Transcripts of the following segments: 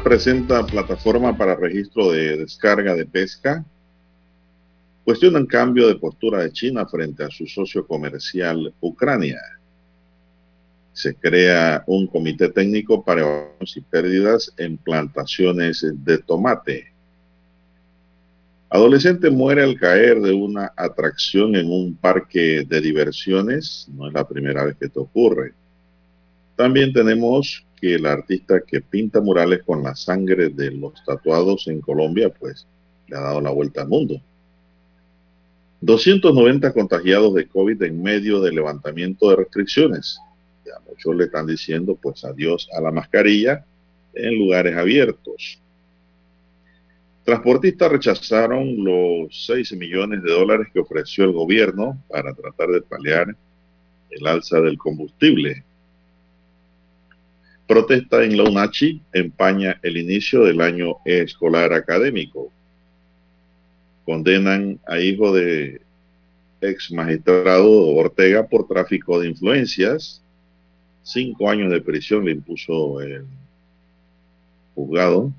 Presenta plataforma para registro de descarga de pesca. Cuestionan cambio de postura de China frente a su socio comercial Ucrania. Se crea un comité técnico para evaluaciones y pérdidas en plantaciones de tomate. Adolescente muere al caer de una atracción en un parque de diversiones. No es la primera vez que esto ocurre. También tenemos que el artista que pinta murales con la sangre de los tatuados en Colombia, pues le ha dado la vuelta al mundo. 290 contagiados de COVID en medio del levantamiento de restricciones. Ya muchos le están diciendo pues adiós a la mascarilla en lugares abiertos. Transportistas rechazaron los 6 millones de dólares que ofreció el gobierno para tratar de paliar el alza del combustible. Protesta en la UNACHI empaña el inicio del año escolar académico. Condenan a hijo de ex magistrado Ortega por tráfico de influencias. Cinco años de prisión le impuso el juzgado.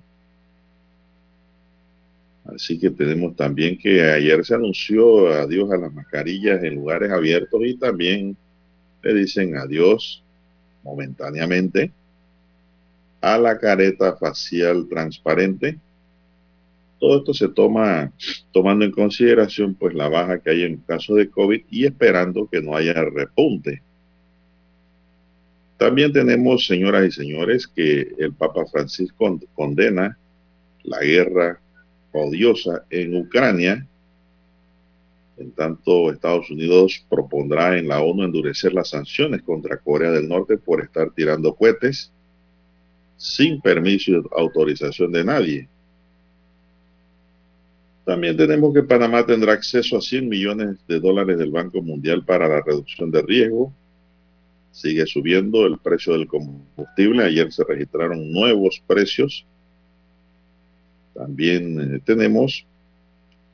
Así que tenemos también que ayer se anunció adiós a las mascarillas en lugares abiertos y también le dicen adiós momentáneamente a la careta facial transparente. Todo esto se toma tomando en consideración pues la baja que hay en caso de COVID y esperando que no haya repunte. También tenemos, señoras y señores, que el Papa Francisco condena la guerra odiosa en Ucrania. En tanto, Estados Unidos propondrá en la ONU endurecer las sanciones contra Corea del Norte por estar tirando cohetes sin permiso y autorización de nadie. También tenemos que Panamá tendrá acceso a 100 millones de dólares del Banco Mundial para la reducción de riesgo. Sigue subiendo el precio del combustible. Ayer se registraron nuevos precios. También eh, tenemos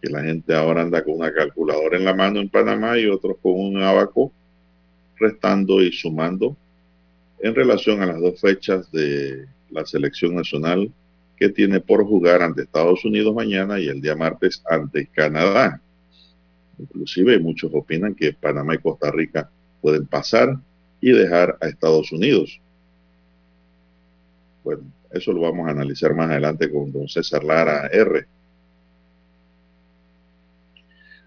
que la gente ahora anda con una calculadora en la mano en Panamá y otros con un abaco, restando y sumando en relación a las dos fechas de la selección nacional que tiene por jugar ante Estados Unidos mañana y el día martes ante Canadá. Inclusive muchos opinan que Panamá y Costa Rica pueden pasar y dejar a Estados Unidos. Bueno, eso lo vamos a analizar más adelante con don César Lara R.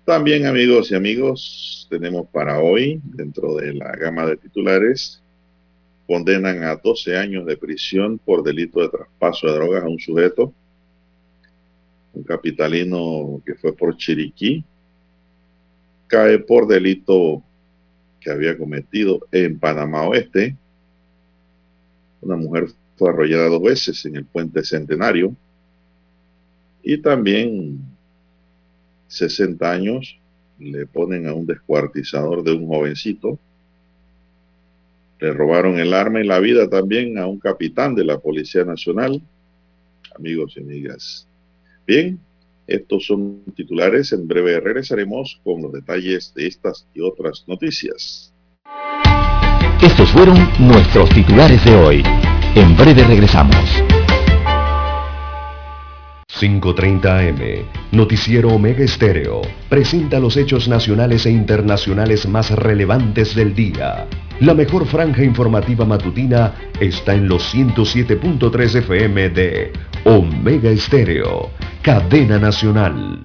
También amigos y amigos, tenemos para hoy, dentro de la gama de titulares, condenan a 12 años de prisión por delito de traspaso de drogas a un sujeto, un capitalino que fue por Chiriquí, cae por delito que había cometido en Panamá Oeste. Una mujer fue arrollada dos veces en el puente Centenario y también 60 años le ponen a un descuartizador de un jovencito le robaron el arma y la vida también a un capitán de la Policía Nacional. Amigos y amigas. Bien, estos son titulares. En breve regresaremos con los detalles de estas y otras noticias. Estos fueron nuestros titulares de hoy. En breve regresamos. 5.30 AM, Noticiero Omega Estéreo, presenta los hechos nacionales e internacionales más relevantes del día. La mejor franja informativa matutina está en los 107.3 FM de Omega Estéreo, cadena nacional.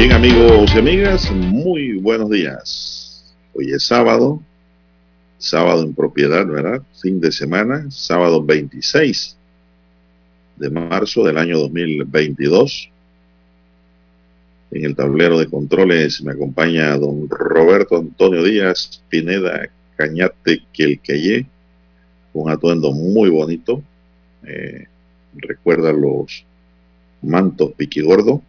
Bien amigos y amigas, muy buenos días. Hoy es sábado, sábado en propiedad, ¿verdad? Fin de semana, sábado 26 de marzo del año 2022. En el tablero de controles me acompaña don Roberto Antonio Díaz Pineda Cañate Quelqueye, un atuendo muy bonito. Eh, recuerda los mantos piquigordo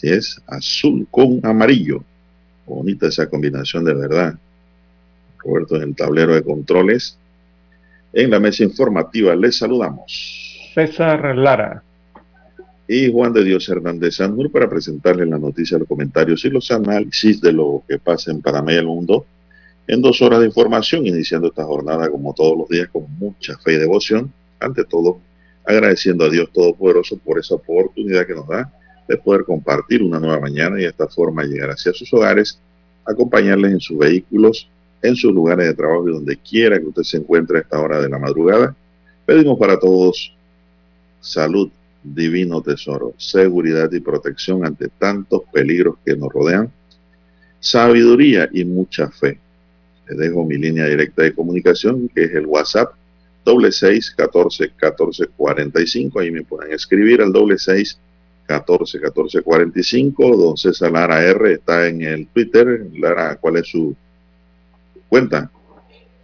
si es azul con amarillo. Bonita esa combinación de verdad. Roberto en el tablero de controles. En la mesa informativa les saludamos. César Lara. Y Juan de Dios Hernández Sanur para presentarles la noticia, los comentarios y los análisis de lo que pasa en Panamá y el mundo en dos horas de información, iniciando esta jornada como todos los días con mucha fe y devoción. Ante todo, agradeciendo a Dios Todopoderoso por esa oportunidad que nos da de poder compartir una nueva mañana y de esta forma llegar hacia sus hogares, acompañarles en sus vehículos, en sus lugares de trabajo y donde quiera que usted se encuentre a esta hora de la madrugada. Pedimos para todos salud, divino tesoro, seguridad y protección ante tantos peligros que nos rodean, sabiduría y mucha fe. Les dejo mi línea directa de comunicación, que es el WhatsApp, doble seis catorce catorce cuarenta y cinco. Ahí me pueden escribir al doble seis 14 14 45. Don César Lara R está en el Twitter. Lara, ¿cuál es su cuenta?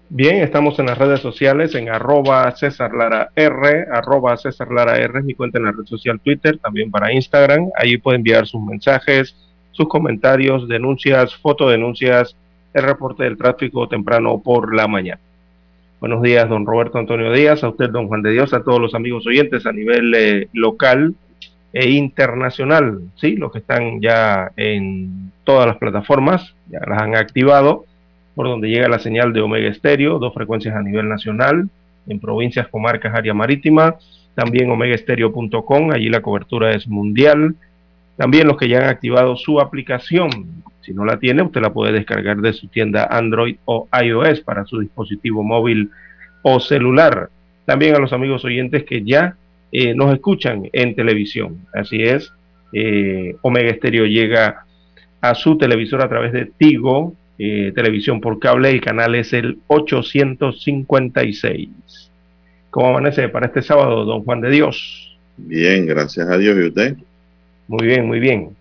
Bien, estamos en las redes sociales en arroba César Lara R, arroba César Lara R, mi cuenta en la red social Twitter, también para Instagram. Ahí puede enviar sus mensajes, sus comentarios, denuncias, fotodenuncias, el reporte del tráfico temprano por la mañana. Buenos días, don Roberto Antonio Díaz, a usted, don Juan de Dios, a todos los amigos oyentes a nivel eh, local e internacional, ¿sí? Los que están ya en todas las plataformas, ya las han activado, por donde llega la señal de Omega Estéreo, dos frecuencias a nivel nacional, en provincias, comarcas, área marítima, también omegaestereo.com, allí la cobertura es mundial, también los que ya han activado su aplicación, si no la tiene, usted la puede descargar de su tienda Android o iOS para su dispositivo móvil o celular. También a los amigos oyentes que ya eh, nos escuchan en televisión. Así es, eh, Omega Estéreo llega a su televisor a través de Tigo, eh, televisión por cable, y canal es el 856. ¿Cómo amanece para este sábado, don Juan de Dios? Bien, gracias a Dios. ¿Y usted? Muy bien, muy bien.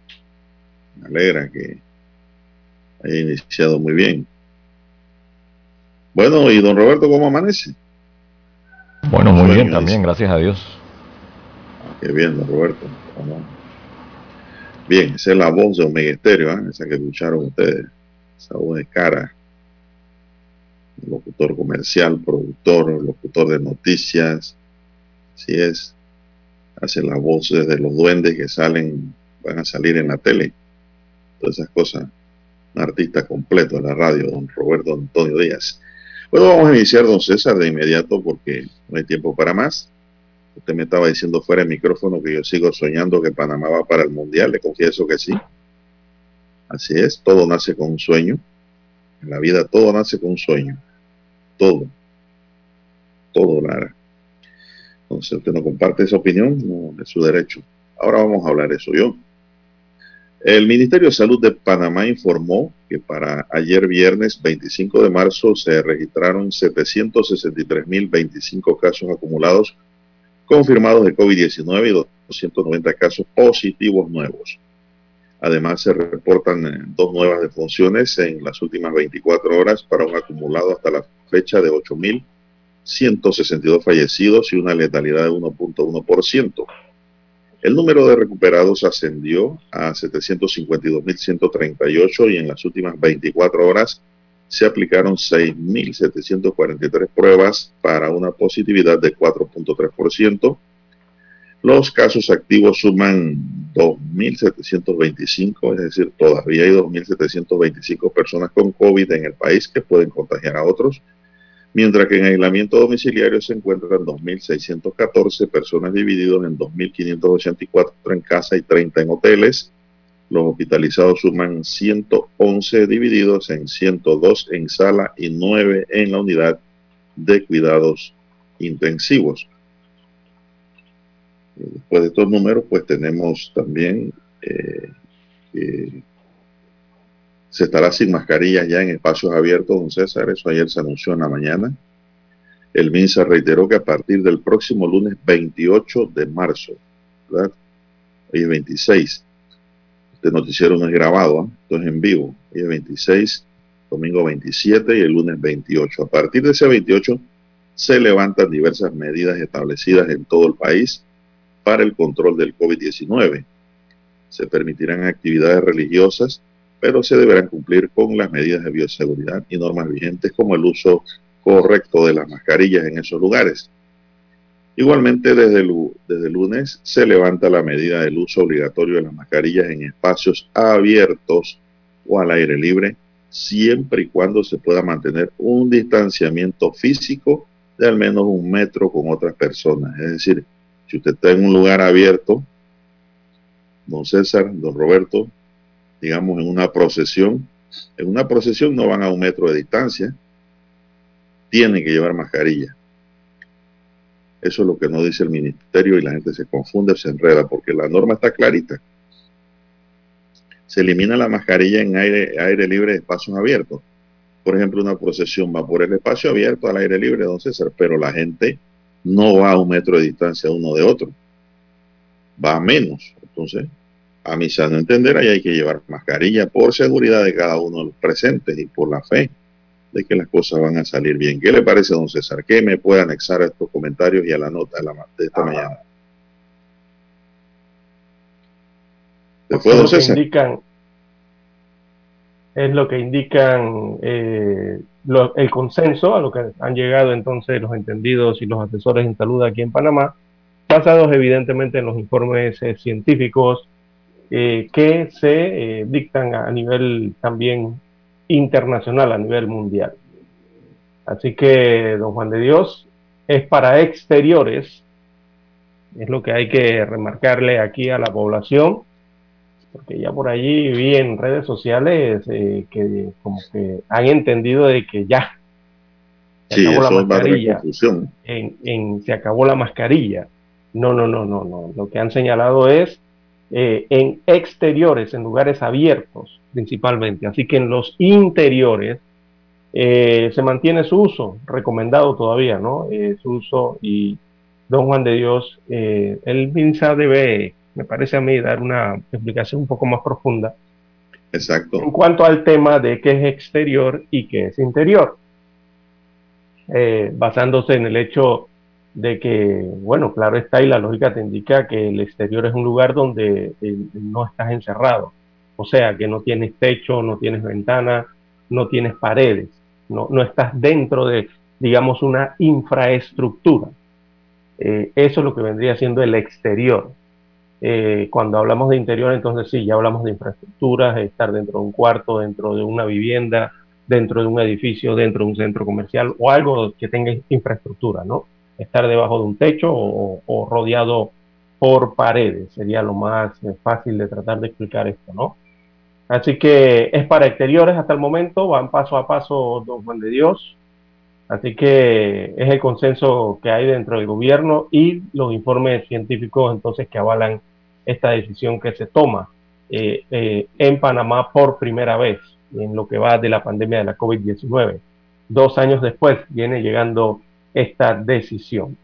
Me alegra que haya iniciado muy bien. Bueno, ¿y don Roberto cómo amanece? Bueno, muy bien también, gracias a Dios. Qué bien, Roberto. Bien, esa es la voz de Omega Estéreo, ¿eh? esa que escucharon ustedes. Esa voz de cara. Locutor comercial, productor, locutor de noticias. Así es. Hace la voz de los duendes que salen, van a salir en la tele. Todas esas cosas. Un artista completo de la radio, don Roberto Antonio Díaz. Bueno, vamos a iniciar, don César, de inmediato porque no hay tiempo para más. Usted me estaba diciendo fuera del micrófono que yo sigo soñando que Panamá va para el Mundial. Le confieso que sí. Así es, todo nace con un sueño. En la vida todo nace con un sueño. Todo. Todo, Lara. Entonces, usted no comparte esa opinión, no es su derecho. Ahora vamos a hablar de eso yo. El Ministerio de Salud de Panamá informó que para ayer viernes 25 de marzo se registraron 763.025 casos acumulados confirmados de COVID-19 y 290 casos positivos nuevos. Además, se reportan eh, dos nuevas defunciones en las últimas 24 horas para un acumulado hasta la fecha de 8.162 fallecidos y una letalidad de 1.1%. El número de recuperados ascendió a 752.138 y en las últimas 24 horas se aplicaron 6.743 pruebas para una positividad de 4.3%. Los casos activos suman 2.725, es decir, todavía hay 2.725 personas con COVID en el país que pueden contagiar a otros, mientras que en aislamiento domiciliario se encuentran 2.614 personas divididos en 2.584 en casa y 30 en hoteles. Los hospitalizados suman 111 divididos en 102 en sala y 9 en la unidad de cuidados intensivos. Después de estos números, pues tenemos también eh, que se estará sin mascarillas ya en espacios abiertos, don César. Eso ayer se anunció en la mañana. El MINSA reiteró que a partir del próximo lunes 28 de marzo, ¿verdad? Hoy es 26. Este noticiero no es grabado, ¿eh? esto es en vivo. Hoy es 26, domingo 27 y el lunes 28. A partir de ese 28 se levantan diversas medidas establecidas en todo el país para el control del COVID-19. Se permitirán actividades religiosas pero se deberán cumplir con las medidas de bioseguridad y normas vigentes como el uso correcto de las mascarillas en esos lugares. Igualmente, desde desde lunes se levanta la medida del uso obligatorio de las mascarillas en espacios abiertos o al aire libre, siempre y cuando se pueda mantener un distanciamiento físico de al menos un metro con otras personas. Es decir, si usted está en un lugar abierto, don César, don Roberto, digamos, en una procesión. En una procesión no van a un metro de distancia. Tienen que llevar mascarilla. Eso es lo que no dice el ministerio y la gente se confunde, se enreda, porque la norma está clarita. Se elimina la mascarilla en aire, aire libre espacios abiertos. Por ejemplo, una procesión va por el espacio abierto al aire libre, don César, pero la gente no va a un metro de distancia uno de otro. Va a menos. Entonces, a mi sano entender, ahí hay que llevar mascarilla por seguridad de cada uno de los presentes y por la fe de que las cosas van a salir bien. ¿Qué le parece, don César? ¿Qué me puede anexar a estos comentarios y a la nota de, la, de esta mañana? Después, don César. Indican, es lo que indican eh, lo, el consenso a lo que han llegado entonces los entendidos y los asesores en salud aquí en Panamá, basados evidentemente en los informes eh, científicos eh, que se dictan a nivel también internacional, a nivel mundial. Así que, don Juan de Dios, es para exteriores, es lo que hay que remarcarle aquí a la población, porque ya por allí vi en redes sociales eh, que como que han entendido de que ya se acabó la mascarilla, en, se acabó la mascarilla. No, no, no, no, no. Lo que han señalado es eh, en exteriores, en lugares abiertos principalmente. Así que en los interiores eh, se mantiene su uso, recomendado todavía, ¿no? Eh, su uso y don Juan de Dios, el MINSA debe, me parece a mí, dar una explicación un poco más profunda. Exacto. En cuanto al tema de qué es exterior y qué es interior. basándose en el hecho de que, bueno, claro está y la lógica te indica que el exterior es un lugar donde eh, no estás encerrado, o sea, que no tienes techo, no tienes ventana, no tienes paredes, no, no estás dentro de, digamos, una infraestructura. Eh, eso es lo que vendría siendo el exterior. Eh, cuando hablamos de interior, entonces sí, ya hablamos de infraestructuras, estar dentro de un cuarto, dentro de una vivienda, dentro de un edificio, dentro de un centro comercial o algo que tenga infraestructura, ¿no? Estar debajo de un techo o, rodeado por paredes. Sería lo más eh, fácil de tratar de explicar esto, ¿no? Así que es para exteriores hasta el momento, van paso a paso Don Juan de Dios. Así que es el consenso que hay dentro del gobierno y los informes científicos entonces que avalan esta decisión que se toma eh, eh, en Panamá por primera vez en lo que va de la pandemia de la COVID-19. Dos años después viene llegando esta decisión.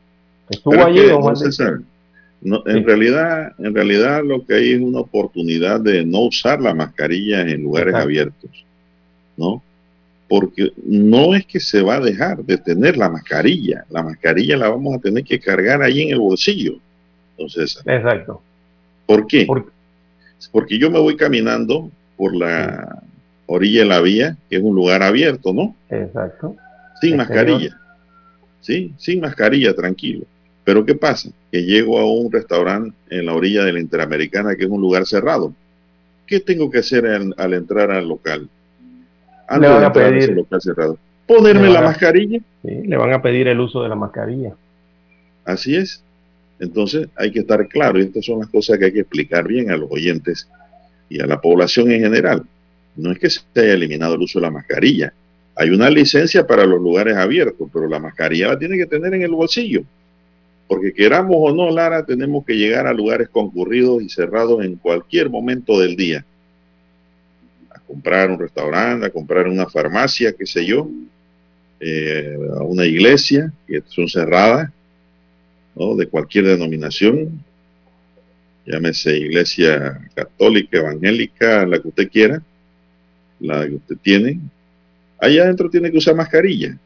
Estuvo allí, en realidad, en realidad lo que hay es una oportunidad de no usar la mascarilla en lugares abiertos, ¿no? Porque no es que se va a dejar de tener la mascarilla, la mascarilla la vamos a tener que cargar ahí en el bolsillo. Entonces, exacto. ¿Por qué? Porque yo me voy caminando por la orilla de la vía, que es un lugar abierto, ¿no? Exacto. Sin mascarilla. ¿Sí? Sin mascarilla, tranquilo. Pero ¿qué pasa? Que llego a un restaurante en la orilla de la Interamericana, que es un lugar cerrado. ¿Qué tengo que hacer al, entrar al local? Antes le van a pedir, local cerrado. ¿Ponerme la mascarilla? Sí, le van a pedir el uso de la mascarilla. Así es. Entonces hay que estar claro, y estas son las cosas que hay que explicar bien a los oyentes y a la población en general. No es que se haya eliminado el uso de la mascarilla, hay una licencia para los lugares abiertos, pero la mascarilla la tiene que tener en el bolsillo. Porque queramos o no, Lara, tenemos que llegar a lugares concurridos y cerrados en cualquier momento del día. comprar un restaurante, a comprar una farmacia, qué sé yo, eh, a una iglesia, que son cerradas, ¿no? de cualquier denominación, llámese iglesia católica, evangélica, la que usted quiera, la que usted tiene, allá adentro tiene que usar mascarilla.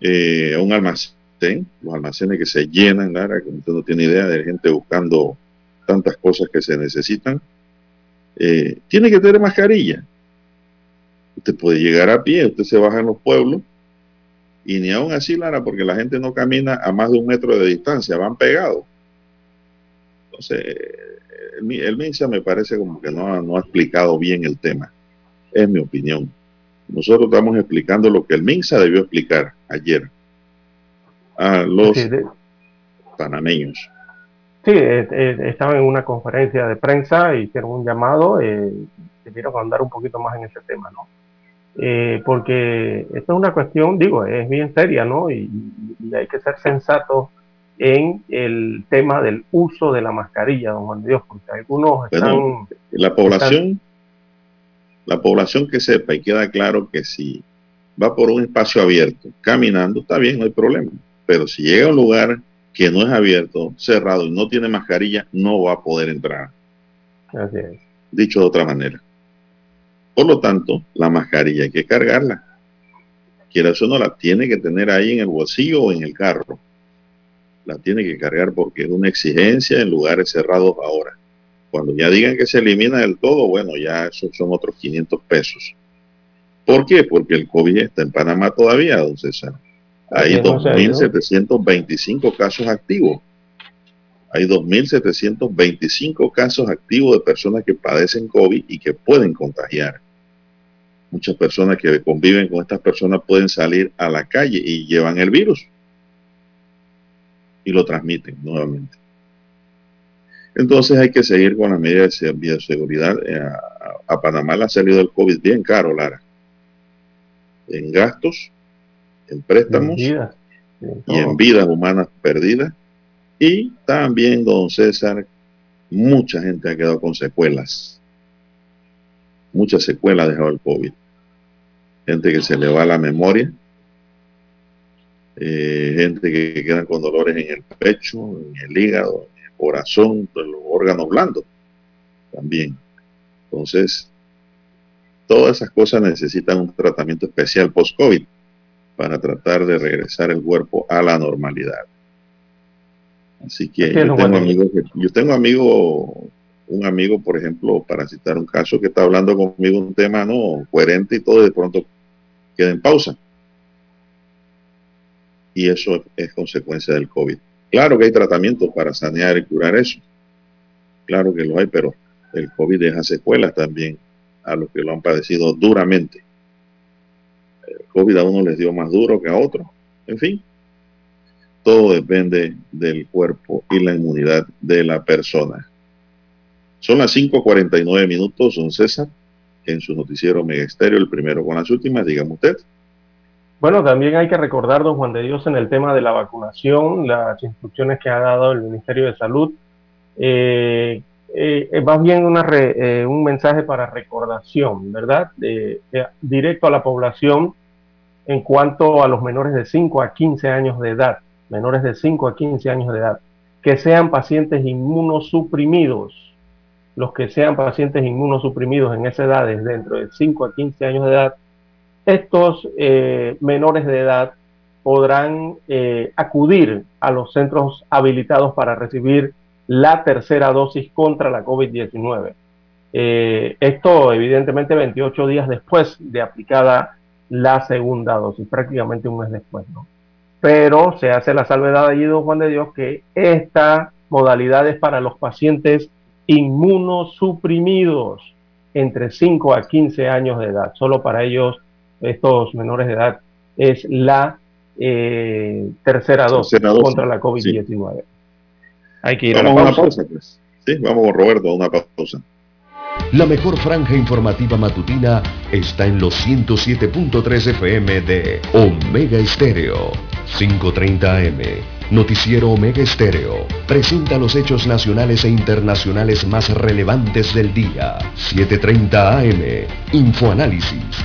Eh, un almacén, los almacenes que se llenan, Lara, que usted no tiene idea de gente buscando tantas cosas que se necesitan, eh, tiene que tener mascarilla. Usted puede llegar a pie, usted se baja en los pueblos y ni aún así, Lara, porque la gente no camina a más de un metro de distancia, van pegados. Entonces, el, el MINSA me parece como que no, no ha explicado bien el tema. Es mi opinión. Nosotros estamos explicando lo que el MINSA debió explicar ayer a los panameños. Sí, estaban en una conferencia de prensa, hicieron un llamado, eh, debieron andar un poquito más en ese tema, ¿no? Eh, porque esto es una cuestión, digo, es bien seria, ¿no? Y, y, hay que ser sensato en el tema del uso de la mascarilla, don Juan de Dios, porque algunos están... la población, la población que sepa y queda claro que si va por un espacio abierto, caminando, está bien, no hay problema. Pero si llega a un lugar que no es abierto, cerrado y no tiene mascarilla, no va a poder entrar. Así es. Dicho de otra manera. Por lo tanto, la mascarilla hay que cargarla. Quiera o no, la tiene que tener ahí en el bolsillo o en el carro. La tiene que cargar porque es una exigencia en lugares cerrados ahora. Cuando ya digan que se elimina del todo, bueno, ya esos son otros 500 pesos. ¿Por qué? Porque el COVID está en Panamá todavía, don César. Hay 2.725 casos activos. Hay 2.725 casos activos de personas que padecen COVID y que pueden contagiar. Muchas personas que conviven con estas personas pueden salir a la calle y llevan el virus y lo transmiten nuevamente. Entonces hay que seguir con las medidas de bioseguridad. Eh, a, a Panamá le ha salido el COVID bien caro, Lara. En gastos, en préstamos y en vidas humanas perdidas. Y también, don César, mucha gente ha quedado con secuelas. Muchas secuelas ha dejado el COVID. Gente que se le va la memoria, eh, gente que queda con dolores en el pecho, en el hígado, corazón, en los órganos blandos también. Entonces, todas esas cosas necesitan un tratamiento especial post-COVID para tratar de regresar el cuerpo a la normalidad. Así que yo tengo, amigos yo tengo amigo, un amigo, por ejemplo, para citar un caso que está hablando conmigo un tema no coherente y todo, y de pronto queda en pausa. Y eso es consecuencia del COVID. Claro que hay tratamientos para sanear y curar eso. Claro que lo hay, pero el COVID deja secuelas también a los que lo han padecido duramente. COVID a uno les dio más duro que a otro. En fin, todo depende del cuerpo y la inmunidad de la persona. Son las 5.49 minutos, don César, en su noticiero Mega Estéreo, el primero con las últimas, dígame usted. Bueno, también hay que recordar, don Juan de Dios, en el tema de la vacunación, las instrucciones que ha dado el Ministerio de Salud. Eh, eh, más bien una eh, un mensaje para recordación, ¿verdad? directo a la población en cuanto a los menores de 5 a 15 años de edad, menores de 5 a 15 años de edad, que sean pacientes inmunosuprimidos, los que sean pacientes inmunosuprimidos en esa edad, dentro de 5 a 15 años de edad, estos eh, menores de edad podrán eh, acudir a los centros habilitados para recibir la tercera dosis contra la COVID-19. Eh, esto evidentemente 28 días después de aplicada la segunda dosis, prácticamente un mes después, ¿no? Pero se hace la salvedad allí, don Juan de Dios, que esta modalidad es para los pacientes inmunosuprimidos entre 5 a 15 años de edad. Solo para ellos, estos menores de edad, es la eh, tercera, dosis contra la COVID-19. Hay que ir a, la pausa. una pausa. Pues. Sí, vamos, Roberto, a una pausa. La mejor franja informativa matutina está en los 107.3 FM de Omega Estéreo, 530 AM Noticiero Omega Estéreo presenta los hechos nacionales e internacionales más relevantes del día. 7.30 AM, Infoanálisis,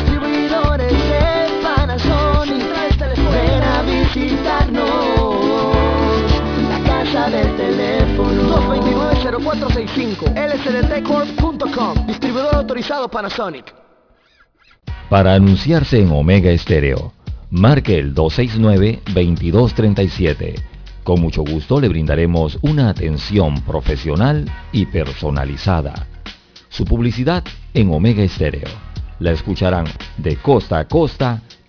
de Panasonic. Ven a visitarnos. La casa del teléfono 229-0465 lsdtcorp.com Distribuidor autorizado Panasonic para anunciarse en Omega Estéreo, marque el 269-2237. Con mucho gusto le brindaremos una atención profesional y personalizada. Su publicidad en Omega Estéreo. La escucharán de costa a costa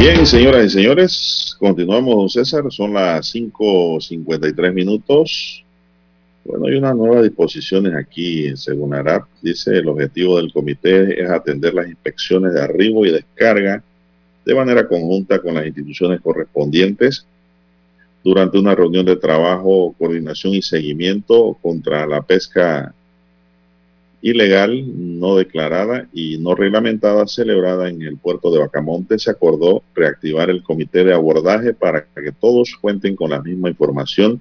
Bien, señoras y señores, continuamos, don César. Son las 5.53 minutos. Bueno, hay unas nuevas disposiciones aquí, según ARAP. Dice, el objetivo del comité es atender las inspecciones de arribo y descarga de manera conjunta con las instituciones correspondientes durante una reunión de trabajo, coordinación y seguimiento contra la pesca ilegal, no declarada y no reglamentada celebrada en el puerto de Bacamonte, se acordó reactivar el comité de abordaje para que todos cuenten con la misma información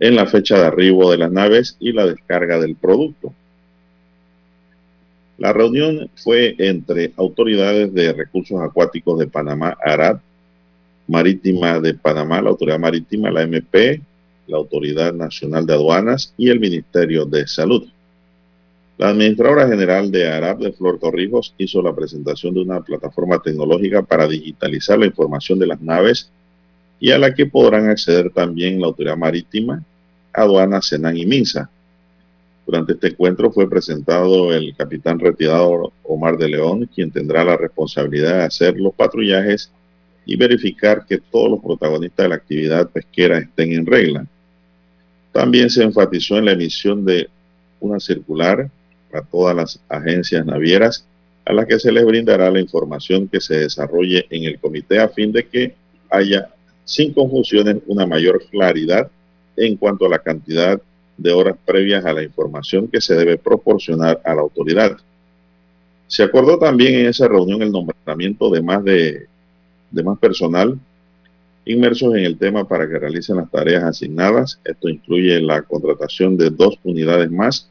en la fecha de arribo de las naves y la descarga del producto. La reunión fue entre autoridades de recursos acuáticos de Panamá, ARAD, Marítima de Panamá, la Autoridad Marítima, la MP, la Autoridad Nacional de Aduanas y el Ministerio de Salud. La administradora general de ARAP de Flor Torrijos hizo la presentación de una plataforma tecnológica para digitalizar la información de las naves y a la que podrán acceder también la Autoridad Marítima, Aduana, Senan y Minsa. Durante este encuentro fue presentado el capitán retirado Omar de León, quien tendrá la responsabilidad de hacer los patrullajes y verificar que todos los protagonistas de la actividad pesquera estén en regla. También se enfatizó en la emisión de una circular a todas las agencias navieras a las que se les brindará la información que se desarrolle en el comité a fin de que haya sin confusiones una mayor claridad en cuanto a la cantidad de horas previas a la información que se debe proporcionar a la autoridad. Se acordó también en esa reunión el nombramiento de más de, de más personal inmersos en el tema para que realicen las tareas asignadas. Esto incluye la contratación de dos unidades más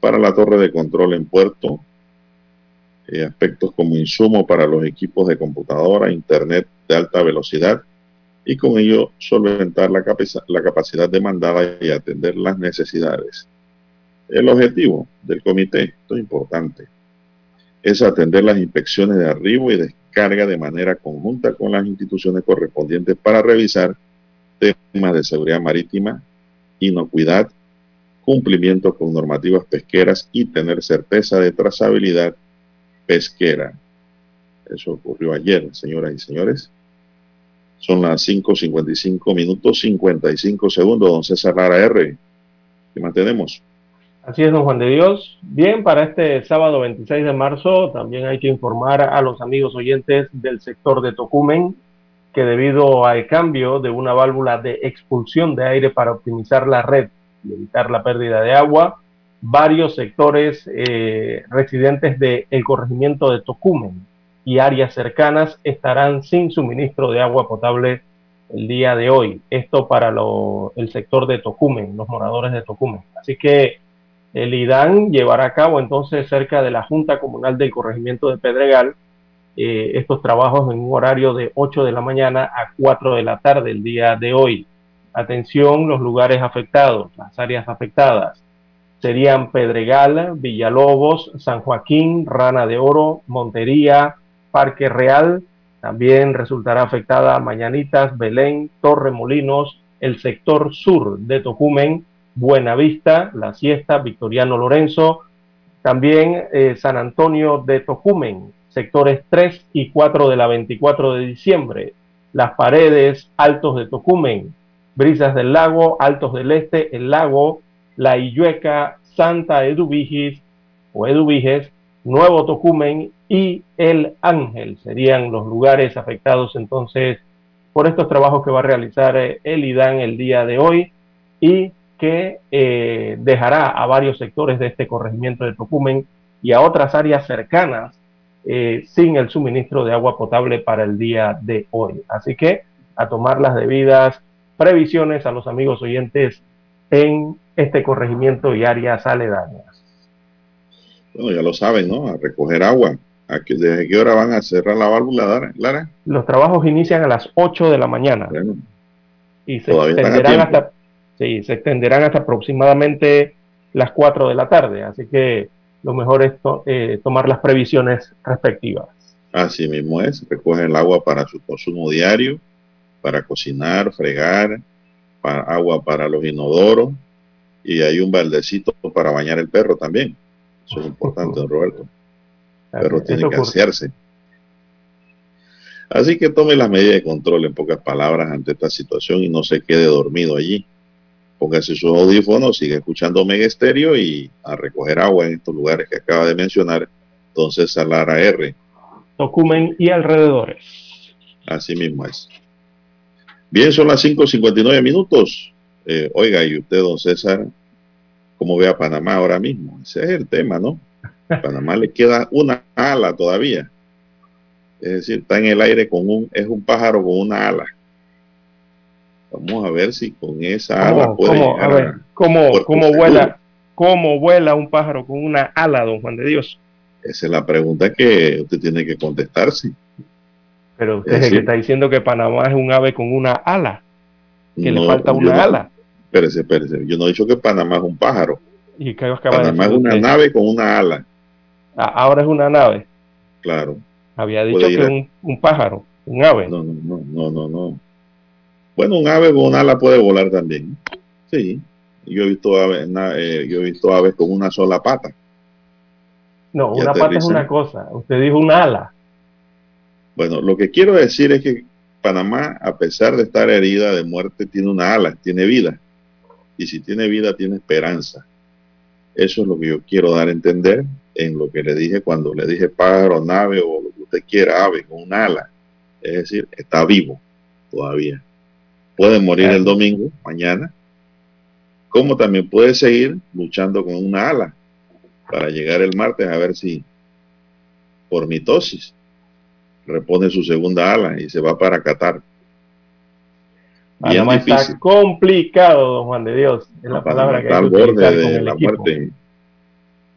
para la torre de control en puerto, eh, aspectos como insumo para los equipos de computadora, internet de alta velocidad y con ello solventar la, la capacidad demandada y atender las necesidades. El objetivo del comité, esto es importante, es atender las inspecciones de arribo y descarga de manera conjunta con las instituciones correspondientes para revisar temas de seguridad marítima, inocuidad, cumplimiento con normativas pesqueras y tener certeza de trazabilidad pesquera. Eso ocurrió ayer, señoras y señores. Son las 5.55 minutos 55 segundos, don César Lara R. ¿Qué mantenemos? Así es, don Juan de Dios. Bien, para este sábado 26 de marzo también hay que informar a los amigos oyentes del sector de Tocumen que debido al cambio de una válvula de expulsión de aire para optimizar la red y evitar la pérdida de agua, varios sectores eh, residentes del corregimiento de Tocumen y áreas cercanas estarán sin suministro de agua potable el día de hoy. Esto para el sector de Tocumen, los moradores de Tocumen. Así que el IDAN llevará a cabo entonces cerca de la Junta Comunal del Corregimiento de Pedregal eh, estos trabajos en un horario de 8 de la mañana a 4 de la tarde el día de hoy. Atención, los lugares afectados, las áreas afectadas. Serían Pedregal, Villalobos, San Joaquín, Rana de Oro, Montería, Parque Real, también resultará afectada Mañanitas, Belén, Torremolinos, el sector sur de Tocumen, Buenavista, La Siesta, Victoriano Lorenzo, también eh, San Antonio de Tocumen, sectores 3 y 4 de la 24 de diciembre, Las Paredes, Altos de Tocumen, Brisas del Lago, Altos del Este, El Lago, La Illueca, Santa Eduvigis o Eduviges, Nuevo Tocumen y El Ángel serían los lugares afectados entonces por estos trabajos que va a realizar eh, el IDAN el día de hoy y que eh, dejará a varios sectores de este corregimiento de Tocumen y a otras áreas cercanas eh, sin el suministro de agua potable para el día de hoy. Así que a tomar las debidas previsiones a los amigos oyentes en este corregimiento y áreas aledañas. Bueno, ya lo saben, ¿no? A recoger agua. ¿A ¿Desde qué hora van a cerrar la válvula, Lara? Los trabajos inician a las 8 de la mañana. y se extenderán hasta sí, se extenderán hasta aproximadamente las 4 de la tarde. Así que lo mejor es eh, tomar las previsiones respectivas. Así mismo es, recogen el agua para su consumo diario, para cocinar, fregar, para agua para los inodoros y hay un baldecito para bañar el perro también. Eso es importante, don Roberto. El perro tiene que asearse. Así que tome las medidas de control en pocas palabras ante esta situación y no se quede dormido allí póngase sus audífonos, sigue escuchando Mega Estéreo y a recoger agua en estos lugares que acaba de mencionar, entonces a Lara R. Tocumen y alrededores. Así mismo es. Bien, son las 5.59 minutos. Eh, oiga, y usted, don César, ¿cómo ve a Panamá ahora mismo? Ese es el tema, ¿no? A Panamá le queda una ala todavía. Es decir, está en el aire con un, es un pájaro con una ala. Vamos a ver si con esa ala puede ¿cómo, a ver, ¿cómo, vuela, ¿Cómo vuela un pájaro con una ala, don Juan de Dios? Esa es la pregunta que usted tiene que contestarse. Pero usted es, que está diciendo que Panamá es un ave con una ala, que le falta una ala. Espérese, espérese. Yo no he dicho que Panamá es un pájaro. ¿Y Panamá es una nave con una ala. Ah, ahora es una nave. Claro. Había dicho que es un, un, pájaro, un ave. No, no, no, no, no, no. Bueno, un ave con un ala puede volar también. Sí. Yo he visto aves, eh, yo he visto aves con una sola pata. No, una pata es una cosa. Usted dijo un ala. Bueno, lo que quiero decir es que Panamá, a pesar de estar herida de muerte, tiene una ala, tiene vida. Y si tiene vida, tiene esperanza. Eso es lo que yo quiero dar a entender en lo que le dije cuando le dije pájaro, nave o lo que usted quiera, ave con un ala. Es decir, está vivo todavía puede morir el domingo, mañana, como también puede seguir luchando con una ala para llegar el martes a ver si por mitosis repone su segunda ala y se va para Qatar. Bien está complicado, don Juan de Dios. Es la palabra que está al borde de la muerte,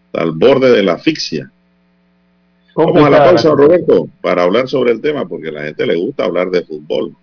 está al borde de la asfixia. Vamos a la pausa, Roberto, para hablar sobre el tema, porque a la gente le gusta hablar de fútbol.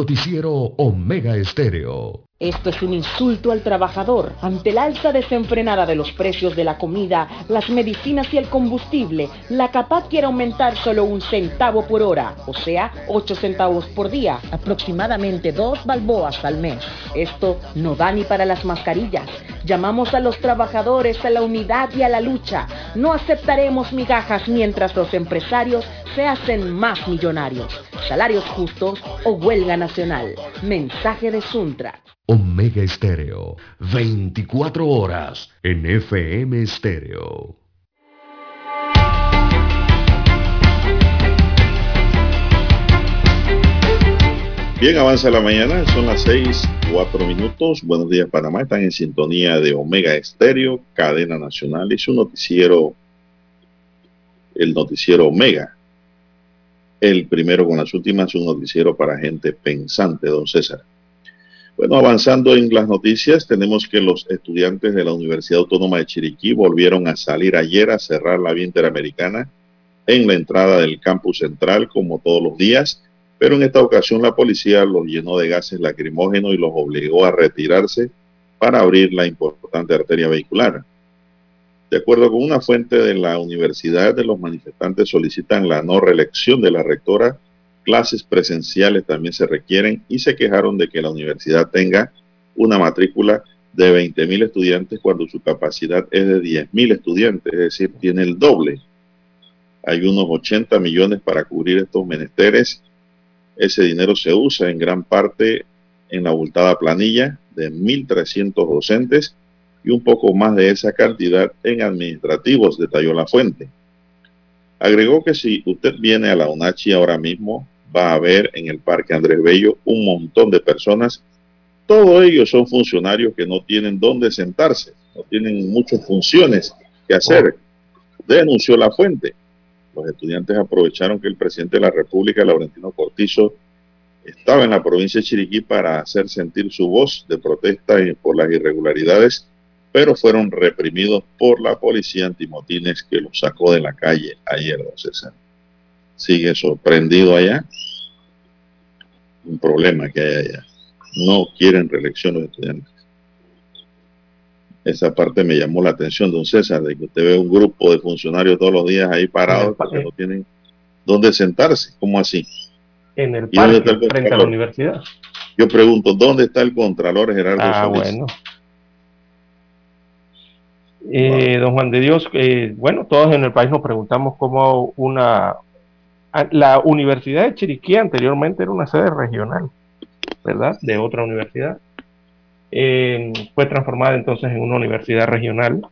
Noticiero Omega Estéreo. Esto es un insulto al trabajador. Ante el alza desenfrenada de los precios de la comida, las medicinas y el combustible, la CAPAC quiere aumentar solo un centavo por hora, o sea, 8 centavos por día, aproximadamente dos balboas al mes. Esto no da ni para las mascarillas. Llamamos a los trabajadores a la unidad y a la lucha. No aceptaremos migajas mientras los empresarios se hacen más millonarios. Salarios justos o huelga nacional. Mensaje de Suntra. Omega Estéreo, 24 horas en FM Estéreo. Bien, avanza la mañana, son las 6, 4 minutos. Buenos días, Panamá. Están en sintonía de Omega Estéreo, cadena nacional. y su noticiero, el noticiero Omega. El primero con las últimas, un noticiero para gente pensante, don César. Bueno, avanzando en las noticias, tenemos que los estudiantes de la Universidad Autónoma de Chiriquí volvieron a salir ayer a cerrar la vía interamericana en la entrada del campus central, como todos los días, pero en esta ocasión la policía los llenó de gases lacrimógenos y los obligó a retirarse para abrir la importante arteria vehicular. De acuerdo con una fuente de la universidad, los manifestantes solicitan la no reelección de la rectora clases presenciales también se requieren y se quejaron de que la universidad tenga una matrícula de 20 mil estudiantes cuando su capacidad es de 10 mil estudiantes, es decir, tiene el doble. Hay unos 80 millones para cubrir estos menesteres. Ese dinero se usa en gran parte en la abultada planilla de 1.300 docentes y un poco más de esa cantidad en administrativos, detalló la fuente. Agregó que si usted viene a la UNACHI ahora mismo, va a ver en el Parque Andrés Bello un montón de personas. Todos ellos son funcionarios que no tienen dónde sentarse, no tienen muchas funciones que hacer. Denunció la fuente. Los estudiantes aprovecharon que el presidente de la República, Laurentino Cortizo, estaba en la provincia de Chiriquí para hacer sentir su voz de protesta por las irregularidades, pero fueron reprimidos por la policía antimotines que los sacó de la calle ayer, don César sigue sorprendido allá. Un problema que hay allá. No quieren reelección los estudiantes. Esa parte me llamó la atención, don César, de que usted ve un grupo de funcionarios todos los días ahí parados porque no tienen dónde sentarse. ¿Cómo así? En el parque, frente a la universidad. Yo pregunto, ¿dónde está el Contralor Gerardo ah, bueno. Eh, don Juan de Dios, eh, bueno, todos en el país nos preguntamos cómo una la Universidad de Chiriquí anteriormente era una sede regional, ¿verdad? De otra universidad. Eh, fue transformada entonces en una universidad regional.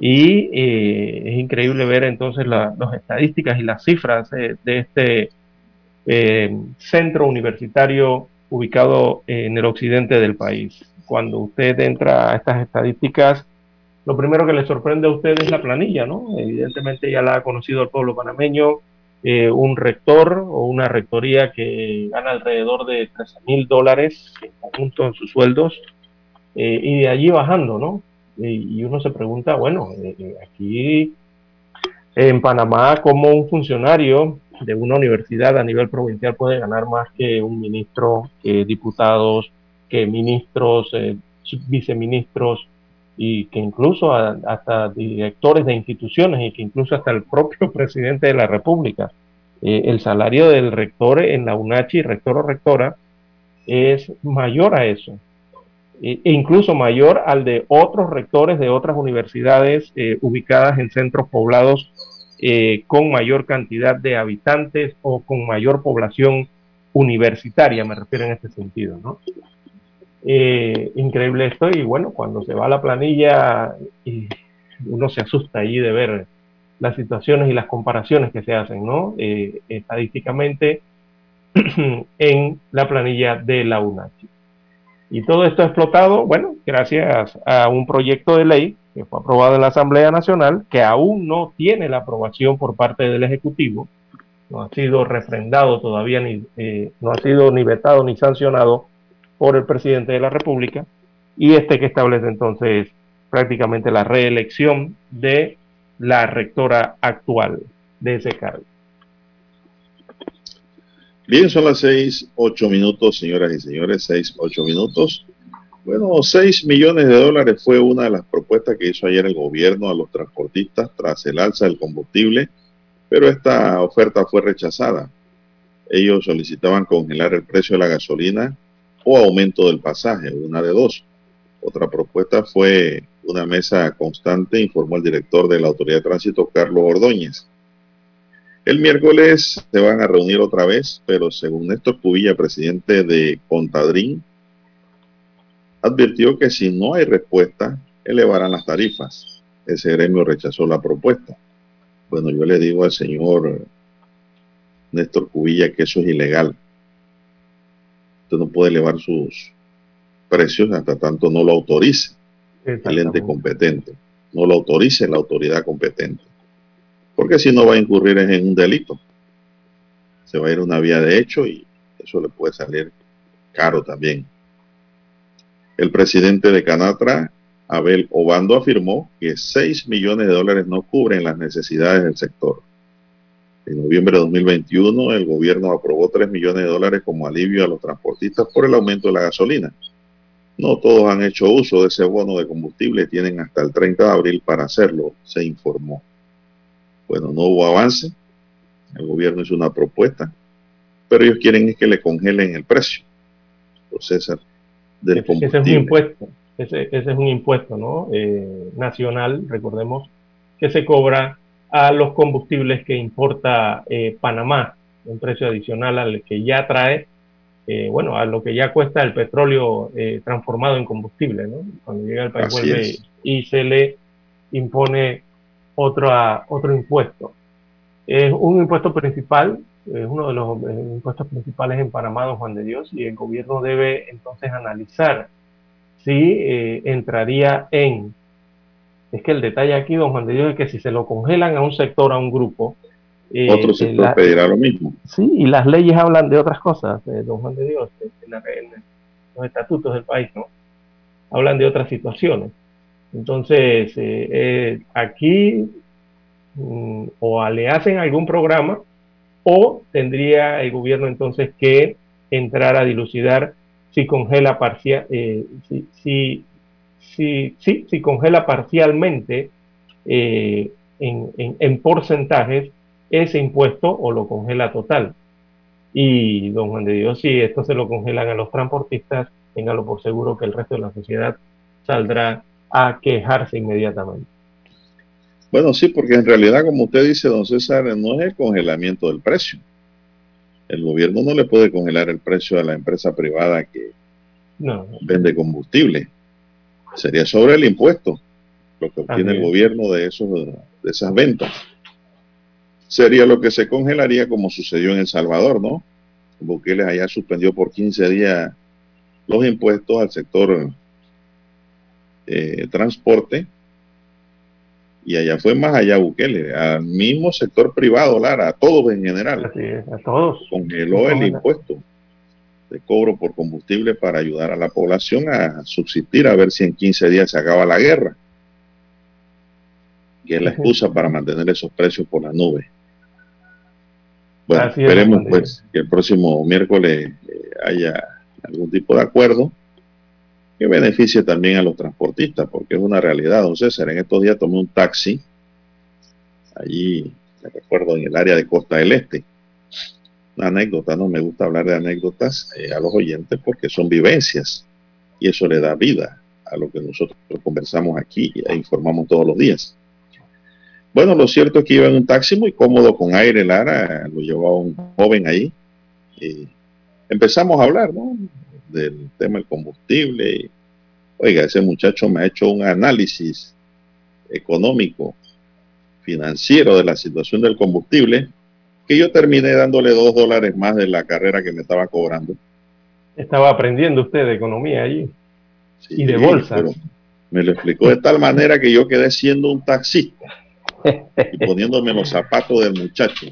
Y eh, es increíble ver entonces las estadísticas y las cifras de este centro universitario ubicado en el occidente del país. Cuando usted entra a estas estadísticas, lo primero que le sorprende a usted es la planilla, ¿no? Evidentemente ya la ha conocido el pueblo panameño, eh, un rector o una rectoría que gana alrededor de 13 mil dólares en conjunto en sus sueldos eh, y de allí bajando, ¿no? Y, uno se pregunta, bueno, eh, aquí en Panamá, ¿cómo un funcionario de una universidad a nivel provincial puede ganar más que un ministro, que diputados, que ministros, viceministros? Y que incluso hasta directores de instituciones y que incluso hasta el propio presidente de la República. Eh, el salario del rector en la UNACHI, rector o rectora, es mayor a eso, e, e incluso mayor al de otros rectores de otras universidades eh, ubicadas en centros poblados eh, con mayor cantidad de habitantes o con mayor población universitaria, me refiero en este sentido, ¿no? Eh, increíble esto y bueno, cuando se va a la planilla uno se asusta allí de ver las situaciones y las comparaciones que se hacen, ¿no? Eh, estadísticamente en la planilla de la UNACHI. Y todo esto ha explotado, bueno, gracias a un proyecto de ley que fue aprobado en la Asamblea Nacional, que aún no tiene la aprobación por parte del Ejecutivo, no ha sido refrendado todavía, ni, eh, no ha sido ni vetado ni sancionado por el presidente de la República y este que establece entonces prácticamente la reelección de la rectora actual de ese cargo. Bien, son las seis, ocho minutos, señoras y señores, seis, ocho minutos. Bueno, seis millones de dólares fue una de las propuestas que hizo ayer el gobierno a los transportistas tras el alza del combustible, pero esta oferta fue rechazada. Ellos solicitaban congelar el precio de la gasolina o aumento del pasaje, una de dos. Otra propuesta fue una mesa constante, informó el director de la Autoridad de Tránsito, Carlos Ordóñez. El miércoles se van a reunir otra vez, pero según Néstor Cubilla, presidente de Contadrín, advirtió que si no hay respuesta, elevarán las tarifas. Ese gremio rechazó la propuesta. Bueno, yo le digo al señor Néstor Cubilla que eso es ilegal. Usted no puede elevar sus precios hasta tanto no lo autorice el ente competente, no lo autorice la autoridad competente. Porque si no va a incurrir en un delito. Se va a ir a una vía de hecho y eso le puede salir caro también. El presidente de Canatra, Abel Obando, afirmó que 6 millones de dólares no cubren las necesidades del sector. En noviembre de 2021, el gobierno aprobó 3 millones de dólares como alivio a los transportistas por el aumento de la gasolina. No todos han hecho uso de ese bono de combustible, tienen hasta el 30 de abril para hacerlo, se informó. Bueno, no hubo avance, el gobierno hizo una propuesta, pero ellos quieren es que le congelen el precio, César, del combustible. Ese es un impuesto, ese, es un impuesto ¿no? Eh, nacional, recordemos, que se cobra a los combustibles que importa eh, Panamá, un precio adicional al que ya trae, eh, bueno, a lo que ya cuesta el petróleo eh, transformado en combustible, ¿no? Cuando llega al país vuelve y se le impone otro, otro impuesto. Es un impuesto principal, es uno de los impuestos principales en Panamá, don Juan de Dios, y el gobierno debe entonces analizar si entraría en es que el detalle aquí, don Juan de Dios, es que si se lo congelan a un sector, a un grupo, eh, otro sector pedirá lo mismo. Sí, y las leyes hablan de otras cosas, eh, don Juan de Dios, en, los estatutos del país, ¿no? Hablan de otras situaciones. Entonces, eh, aquí mm, o le hacen algún programa o tendría el gobierno entonces que entrar a dilucidar si congela parcial, si, si, si, si, si congela parcialmente eh, en, porcentajes ese impuesto o lo congela total. Y don Juan de Dios, si esto se lo congelan a los transportistas, téngalo por seguro que el resto de la sociedad saldrá a quejarse inmediatamente. Bueno, sí, porque en realidad, como usted dice, don César, no es el congelamiento del precio. El gobierno no le puede congelar el precio a la empresa privada que vende combustible sería sobre el impuesto, lo que obtiene el gobierno de, esos, de esas ventas. Sería lo que se congelaría como sucedió en El Salvador, ¿no? Bukele allá suspendió por 15 días los impuestos al sector eh, transporte y allá fue más allá Bukele, al mismo sector privado, Lara, a todos en general. a todos. Congeló el impuesto de cobro por combustible para ayudar a la población a subsistir, a ver si en 15 días se acaba la guerra, que es la excusa para mantener esos precios por la nube. Bueno, esperemos pues que el próximo miércoles eh, haya algún tipo de acuerdo que beneficie también a los transportistas, porque es una realidad, don César. En estos días tomé un taxi allí, me recuerdo, en el área de Costa del Este anécdota, no me gusta hablar de anécdotas eh, a los oyentes porque son vivencias y eso le da vida a lo que nosotros conversamos aquí e informamos todos los días. Bueno, lo cierto es que iba en un taxi muy cómodo con aire, Lara, lo llevaba un joven ahí. Y empezamos a hablar, ¿no? Del tema del combustible. oiga, ese muchacho me ha hecho un análisis económico, financiero de la situación del combustible que yo terminé dándole dos dólares más de la carrera que me estaba cobrando. Estaba aprendiendo usted de economía allí y de bolsas. Me lo explicó de tal manera que yo quedé siendo un taxista y poniéndome los zapatos del muchacho.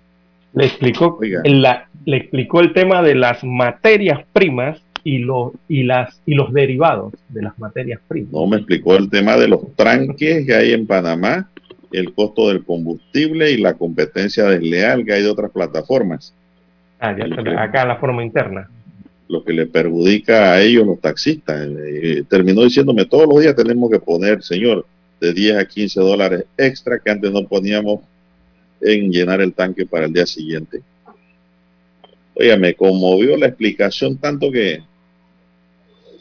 Le explicó, la, le explicó el tema de las materias primas y los, y, las, y los derivados de las materias primas. No, me explicó el tema de los tranques que hay en Panamá el costo del combustible y la competencia desleal que hay de otras plataformas. Ah, ya acá la forma interna. Lo que le perjudica a ellos los taxistas. Eh, terminó diciéndome, todos los días tenemos que poner, señor, de 10 a 15 dólares extra que antes no poníamos en llenar el tanque para el día siguiente. Oiga, me conmovió la explicación tanto que,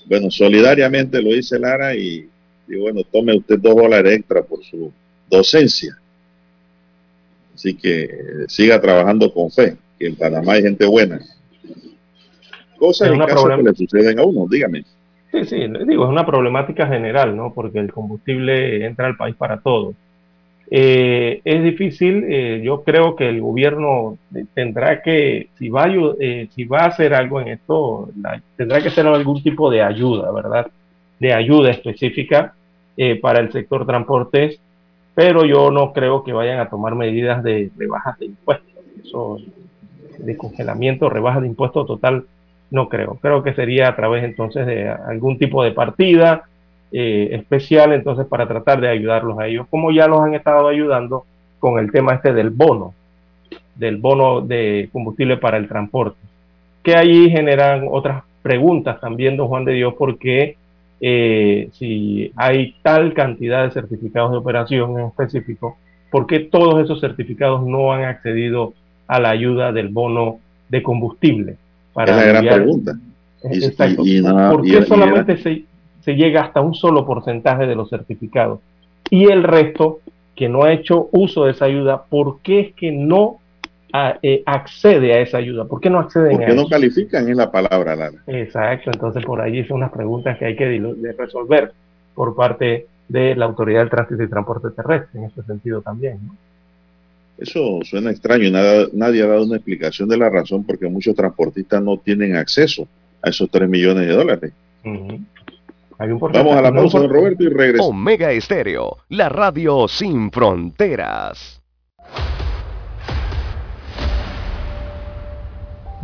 bueno, solidariamente lo dice Lara y, y bueno, tome usted dos dólares extra por su docencia. Así que siga trabajando con fe, que en Panamá hay gente buena. Cosas que le suceden a uno, dígame. Sí, sí, digo, es una problemática general, ¿no? Porque el combustible entra al país para todo. Eh, es difícil, eh, yo creo que el gobierno tendrá que, si va, a, eh, si va a hacer algo en esto, tendrá que hacer algún tipo de ayuda, ¿verdad? De ayuda específica para el sector transportes, pero yo no creo que vayan a tomar medidas de rebajas de impuestos, eso, de congelamiento, rebajas de impuestos total, no creo. Creo que sería a través entonces de algún tipo de partida eh, especial entonces para tratar de ayudarlos a ellos, como ya los han estado ayudando con el tema este del bono, del bono de combustible para el transporte, que ahí generan otras preguntas también, don Juan de Dios, porque eh, si hay tal cantidad de certificados de operación en específico, ¿por qué todos esos certificados no han accedido a la ayuda del bono de combustible? Para es la gran pregunta. Exacto. ¿Por qué solamente se, se llega hasta un solo porcentaje de los certificados. Y el resto que no ha hecho uso de esa ayuda, ¿por qué es que no eh, accede a esa ayuda? ¿Por qué no acceden Porque no califican en la palabra, Lara. Exacto, entonces por ahí son unas preguntas que hay que resolver por parte de la Autoridad del Tránsito y Transporte Terrestre, en ese sentido también. Eso suena extraño y nada, nadie ha dado una explicación de la razón porque muchos transportistas no tienen acceso a esos 3 millones de dólares. Vamos a la pausa, don Roberto, y regresamos. Omega Estéreo, la radio sin fronteras.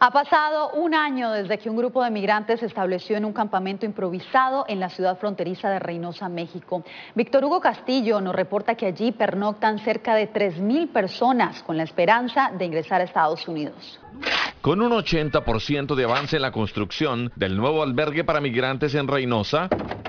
Ha pasado un año desde que un grupo de migrantes se estableció en un campamento improvisado en la ciudad fronteriza de Reynosa, México. Víctor Hugo Castillo nos reporta que allí pernoctan cerca de 3.000 personas con la esperanza de ingresar a Estados Unidos. Con un 80% de avance en la construcción del nuevo albergue para migrantes en Reynosa,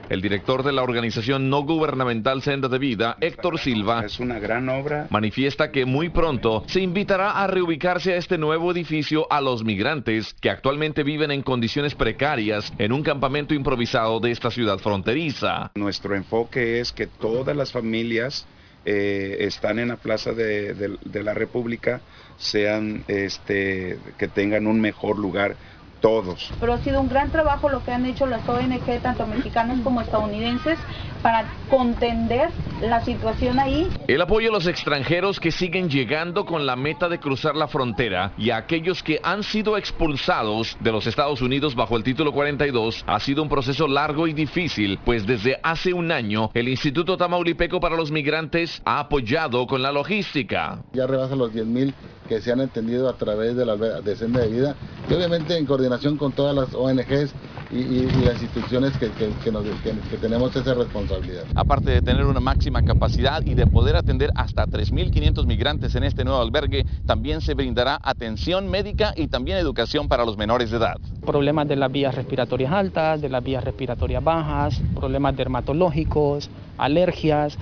el director de la organización no gubernamental Senda de Vida, Héctor Silva, es una gran obra. Manifiesta que muy pronto se invitará a reubicarse a este nuevo edificio a los migrantes que actualmente viven en condiciones precarias en un campamento improvisado de esta ciudad fronteriza. Nuestro enfoque es que todas las familias eh, están en la Plaza de la República sean, este, que tengan un mejor lugar todos. Pero ha sido un gran trabajo lo que han hecho las ONG, tanto mexicanas como estadounidenses, para contender la situación ahí. El apoyo a los extranjeros que siguen llegando con la meta de cruzar la frontera y a aquellos que han sido expulsados de los Estados Unidos bajo el título 42 ha sido un proceso largo y difícil, pues desde hace un año el Instituto Tamaulipeco para los Migrantes ha apoyado con la logística. Ya rebasa los 10 mil que se han entendido a través de la de senda de vida y obviamente en coordinación con todas las ONGs y, las instituciones que, que tenemos esa responsabilidad. Aparte de tener una máxima capacidad y de poder atender hasta 3.500 migrantes en este nuevo albergue, también se brindará atención médica y también educación para los menores de edad. Problemas de las vías respiratorias altas, de las vías respiratorias bajas, problemas dermatológicos, alergias,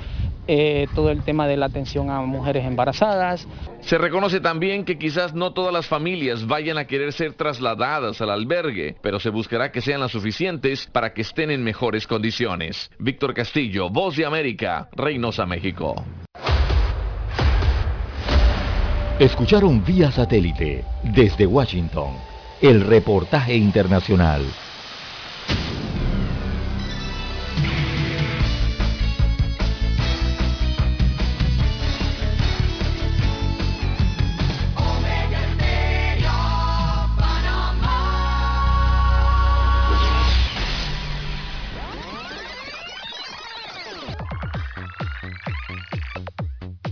eh, todo el tema de la atención a mujeres embarazadas. Se reconoce también que quizás no todas las familias vayan a querer ser trasladadas al albergue, pero se buscará que sean las suficientes para que estén en mejores condiciones. Víctor Castillo, Voz de América, Reynosa, México. Escucharon vía satélite desde Washington el reportaje internacional.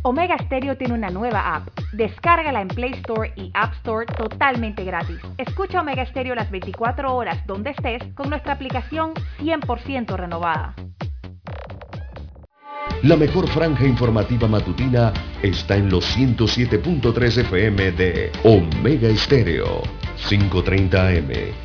Omega Stereo tiene una nueva app. Descárgala en Play Store y App Store totalmente gratis. Escucha Omega Stereo las 24 horas donde estés con nuestra aplicación 100% renovada. La mejor franja informativa matutina está en los 107.3 FM de Omega Estéreo, 5.30 AM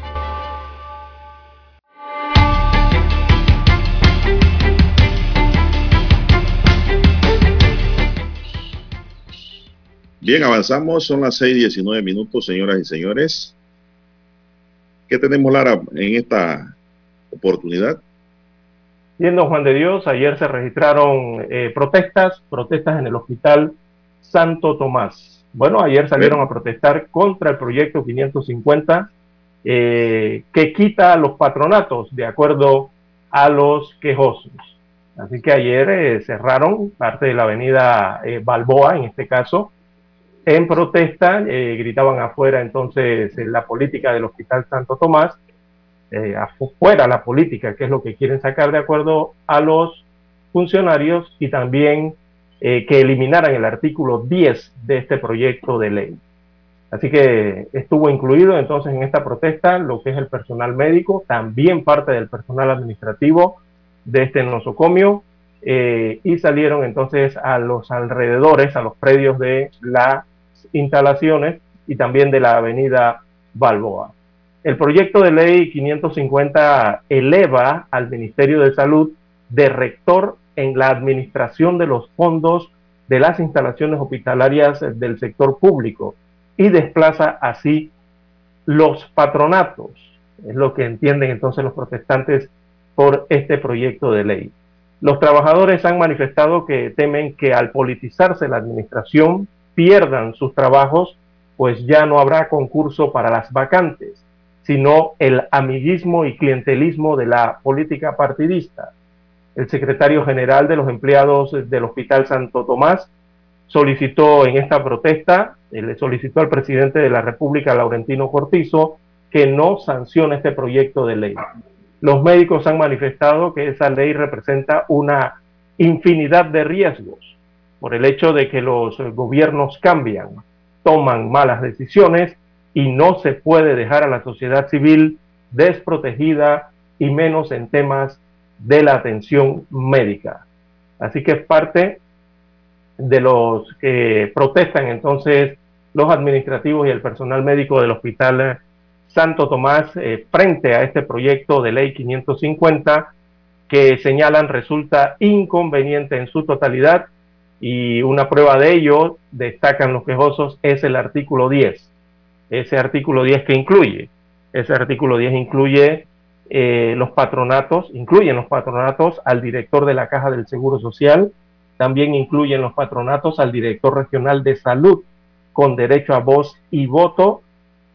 Bien, avanzamos, son las 6:19 minutos, señoras y señores. ¿Qué tenemos, Lara, en esta oportunidad? Viendo Juan de Dios, ayer se registraron eh, protestas, protestas en el Hospital Santo Tomás. Bueno, ayer salieron a protestar contra el proyecto 550 eh, que quita los patronatos de acuerdo a los quejosos. Así que ayer eh, cerraron parte de la avenida Balboa, en este caso, en protesta, eh, gritaban afuera entonces eh, la política del Hospital Santo Tomás, eh, afuera la política, que es lo que quieren sacar de acuerdo a los funcionarios y también que eliminaran el artículo 10 de este proyecto de ley. Así que estuvo incluido entonces en esta protesta lo que es el personal médico, también parte del personal administrativo de este nosocomio, y salieron entonces a los alrededores, a los predios de la instalaciones y también de la avenida Balboa. El proyecto de ley 550 eleva al Ministerio de Salud de rector en la administración de los fondos de las instalaciones hospitalarias del sector público y desplaza así los patronatos, es lo que entienden entonces los protestantes por este proyecto de ley. Los trabajadores han manifestado que temen que al politizarse la administración pierdan sus trabajos, pues ya no habrá concurso para las vacantes, sino el amiguismo y clientelismo de la política partidista. El secretario general de los empleados del Hospital Santo Tomás solicitó en esta protesta, eh, le solicitó al presidente de la República, Laurentino Cortizo, que no sancione este proyecto de ley. Los médicos han manifestado que esa ley representa una infinidad de riesgos por el hecho de que los gobiernos cambian, toman malas decisiones y no se puede dejar a la sociedad civil desprotegida y menos en temas de la atención médica. Así que es parte de los que protestan entonces los administrativos y el personal médico del Hospital Santo Tomás eh, frente a este proyecto de ley 550 que señalan resulta inconveniente en su totalidad y una prueba de ello, destacan los quejosos, es el artículo 10. Ese artículo 10 que incluye, ese artículo 10 incluye eh, los patronatos, incluyen los patronatos al director de la Caja del Seguro Social, también incluyen los patronatos al director regional de salud con derecho a voz y voto,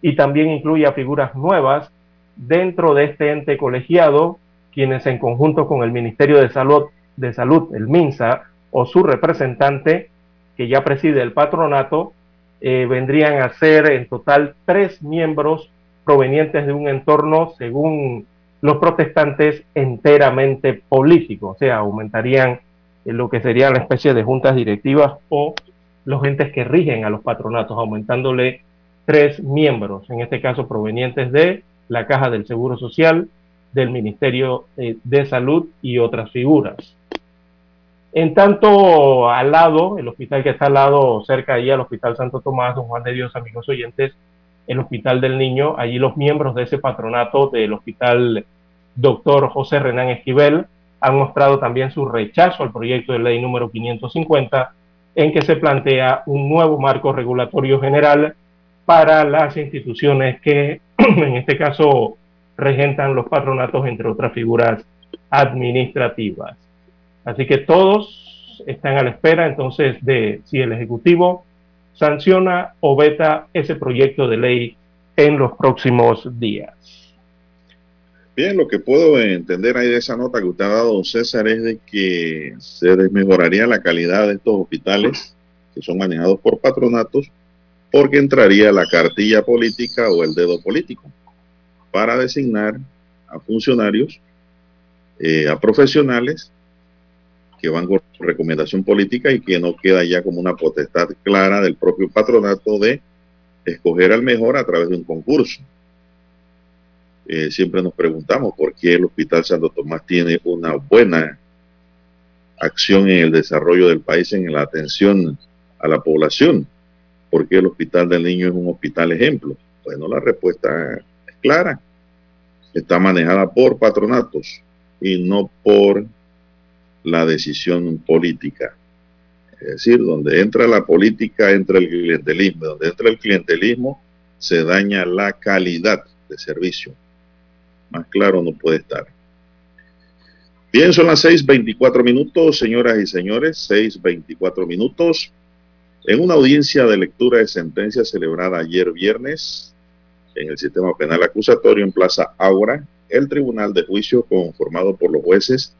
y también incluye a figuras nuevas dentro de este ente colegiado, quienes en conjunto con el Ministerio de Salud, de Salud el MINSA, o su representante, que ya preside el patronato, eh, vendrían a ser en total tres miembros provenientes de un entorno, según los protestantes, enteramente político, o sea, aumentarían lo que sería la especie de juntas directivas o los entes que rigen a los patronatos, aumentándole tres miembros, en este caso provenientes de la Caja del Seguro Social, del Ministerio eh, de Salud y otras figuras. En tanto, al lado, el hospital que está al lado, cerca allí al Hospital Santo Tomás, Don Juan de Dios, amigos oyentes, el Hospital del Niño, allí los miembros de ese patronato del Hospital Doctor José Renán Esquivel han mostrado también su rechazo al proyecto de ley número 550, en que se plantea un nuevo marco regulatorio general para las instituciones que, en este caso, regentan los patronatos, entre otras figuras administrativas. Así que todos están a la espera entonces de si el Ejecutivo sanciona o veta ese proyecto de ley en los próximos días. Bien, lo que puedo entender ahí de esa nota que usted ha dado, César, es de que se desmejoraría la calidad de estos hospitales que son manejados por patronatos porque entraría la cartilla política o el dedo político para designar a funcionarios, eh, a profesionales que van con recomendación política y que no queda ya como una potestad clara del propio patronato de escoger al mejor a través de un concurso. Eh, siempre nos preguntamos por qué el Hospital Santo Tomás tiene una buena acción en el desarrollo del país, en la atención a la población. ¿Por qué el Hospital del Niño es un hospital ejemplo? Bueno, la respuesta es clara. Está manejada por patronatos y no por la decisión política. Es decir, donde entra la política, entra el clientelismo. Donde entra el clientelismo, se daña la calidad de servicio. Más claro no puede estar. Bien, son las 6.24 minutos, señoras y señores, 6.24 minutos. En una audiencia de lectura de sentencia celebrada ayer viernes en el sistema penal acusatorio en Plaza Aura, el tribunal de juicio conformado por los jueces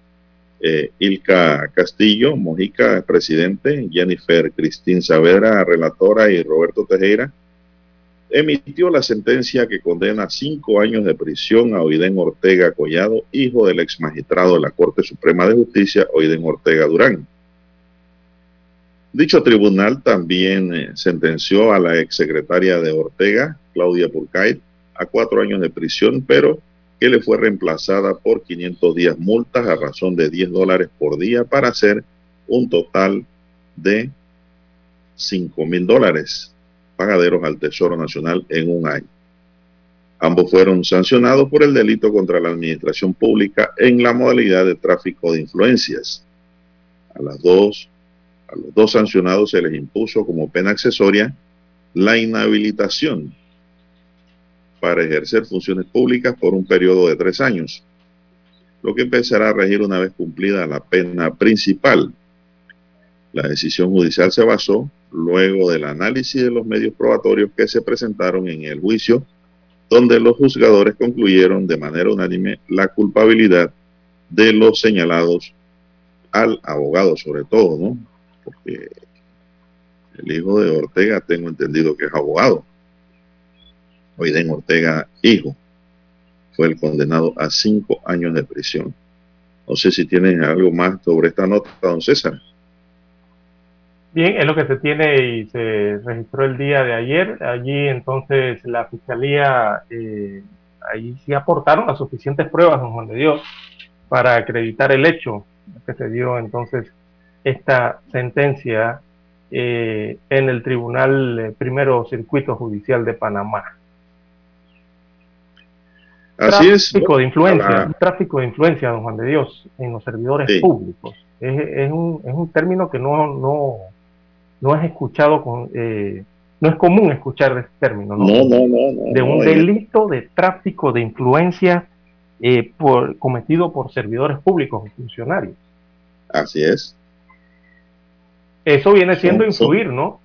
eh, Ilka Castillo, Mojica, presidente, Jennifer Cristín Saavedra, relatora, y Roberto Tejera, emitió la sentencia que condena cinco años de prisión a Oiden Ortega Collado, hijo del ex magistrado de la Corte Suprema de Justicia, Oiden Ortega Durán. Dicho tribunal también eh, sentenció a la exsecretaria de Ortega, Claudia Purcay, a cuatro años de prisión, pero que le fue reemplazada por 500 días multas a razón de 10 dólares por día para hacer un total de 5 mil dólares pagaderos al Tesoro Nacional en un año. Ambos fueron sancionados por el delito contra la administración pública en la modalidad de tráfico de influencias. A, las dos, a los dos sancionados se les impuso como pena accesoria la inhabilitación para ejercer funciones públicas por un periodo de tres años, lo que empezará a regir una vez cumplida la pena principal. La decisión judicial se basó luego del análisis de los medios probatorios que se presentaron en el juicio, donde los juzgadores concluyeron de manera unánime la culpabilidad de los señalados al abogado, sobre todo, ¿no? Porque el hijo de Ortega, tengo entendido que es abogado. Oiden Ortega, hijo, fue el condenado a cinco años de prisión. No sé si tienen algo más sobre esta nota, don César. Bien, es lo que se tiene y se registró el día de ayer. Allí entonces la fiscalía, eh, ahí sí aportaron las suficientes pruebas, don Juan de Dios, para acreditar el hecho que se dio entonces esta sentencia eh, en el Tribunal eh, Primero Circuito Judicial de Panamá. Así tráfico de influencia, tráfico de influencia, don Juan de Dios, en los servidores públicos. Es, es, un, es un término que no, no, no es escuchado con, eh, no es común escuchar este término, ¿no? No, no, no, de un delito de tráfico de influencia eh, por, cometido por servidores públicos y funcionarios. Así es. Eso viene siendo influir, ¿no?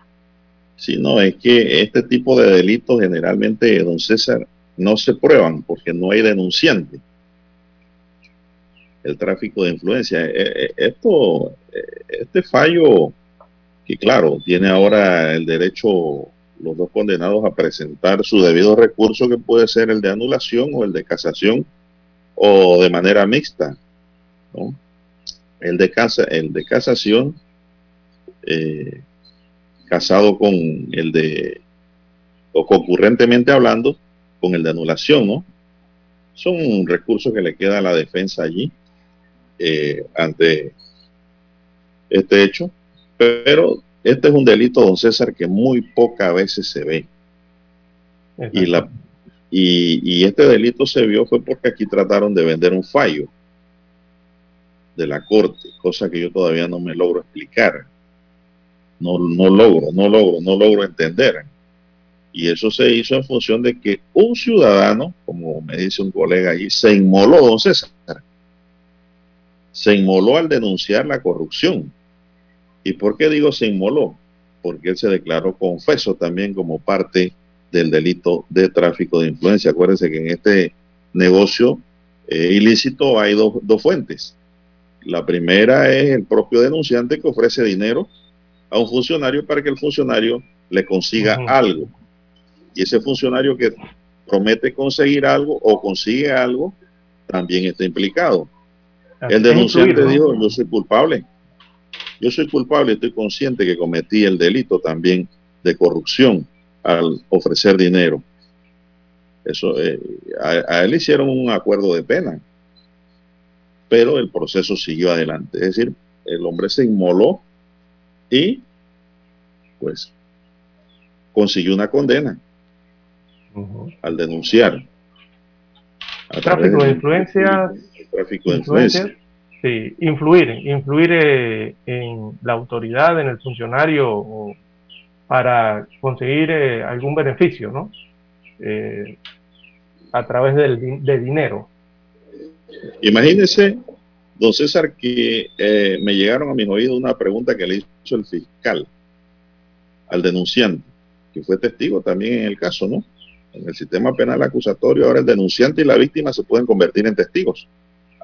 Sí, no, es que este tipo de delitos generalmente, don César, no se prueban porque no hay denunciante. El tráfico de influencia. Eh, esto, este fallo y claro, tiene ahora el derecho los dos condenados a presentar su debido recurso que puede ser el de anulación o el de casación o de manera mixta. El, de casa, el de casación eh, casado con el de, o concurrentemente hablando, con el de anulación, ¿no? Son recursos que le queda a la defensa allí eh, ante este hecho pero este es un delito, don César, que muy pocas veces se ve. Y, la, y, este delito se vio fue porque aquí trataron de vender un fallo de la corte, cosa que yo todavía no me logro explicar. No, no logro, no logro, no logro entender. Y eso se hizo en función de que un ciudadano, como me dice un colega allí, se inmoló, don César. Se inmoló al denunciar la corrupción. ¿Y por qué digo se inmoló? Porque él se declaró confeso también como parte del delito de tráfico de influencia. Acuérdense que en este negocio eh, ilícito hay dos, dos fuentes. La primera es el propio denunciante que ofrece dinero a un funcionario para que el funcionario le consiga algo. Y ese funcionario que promete conseguir algo o consigue algo, también está implicado. El denunciante dijo, yo soy culpable. Yo soy culpable, estoy consciente que cometí el delito también de corrupción al ofrecer dinero. Eso, eh, a, a, él hicieron un acuerdo de pena, pero el proceso siguió adelante. Es decir, el hombre se inmoló y pues consiguió una condena al denunciar. tráfico de, influencias. Tráfico de influencias. Sí, influir, influir eh, en la autoridad, en el funcionario para conseguir eh, algún beneficio, ¿no? Eh, a través del, de dinero. Imagínese, don César, que me llegaron a mis oídos una pregunta que le hizo el fiscal al denunciante, que fue testigo también en el caso, ¿no? En el sistema penal acusatorio, ahora el denunciante y la víctima se pueden convertir en testigos.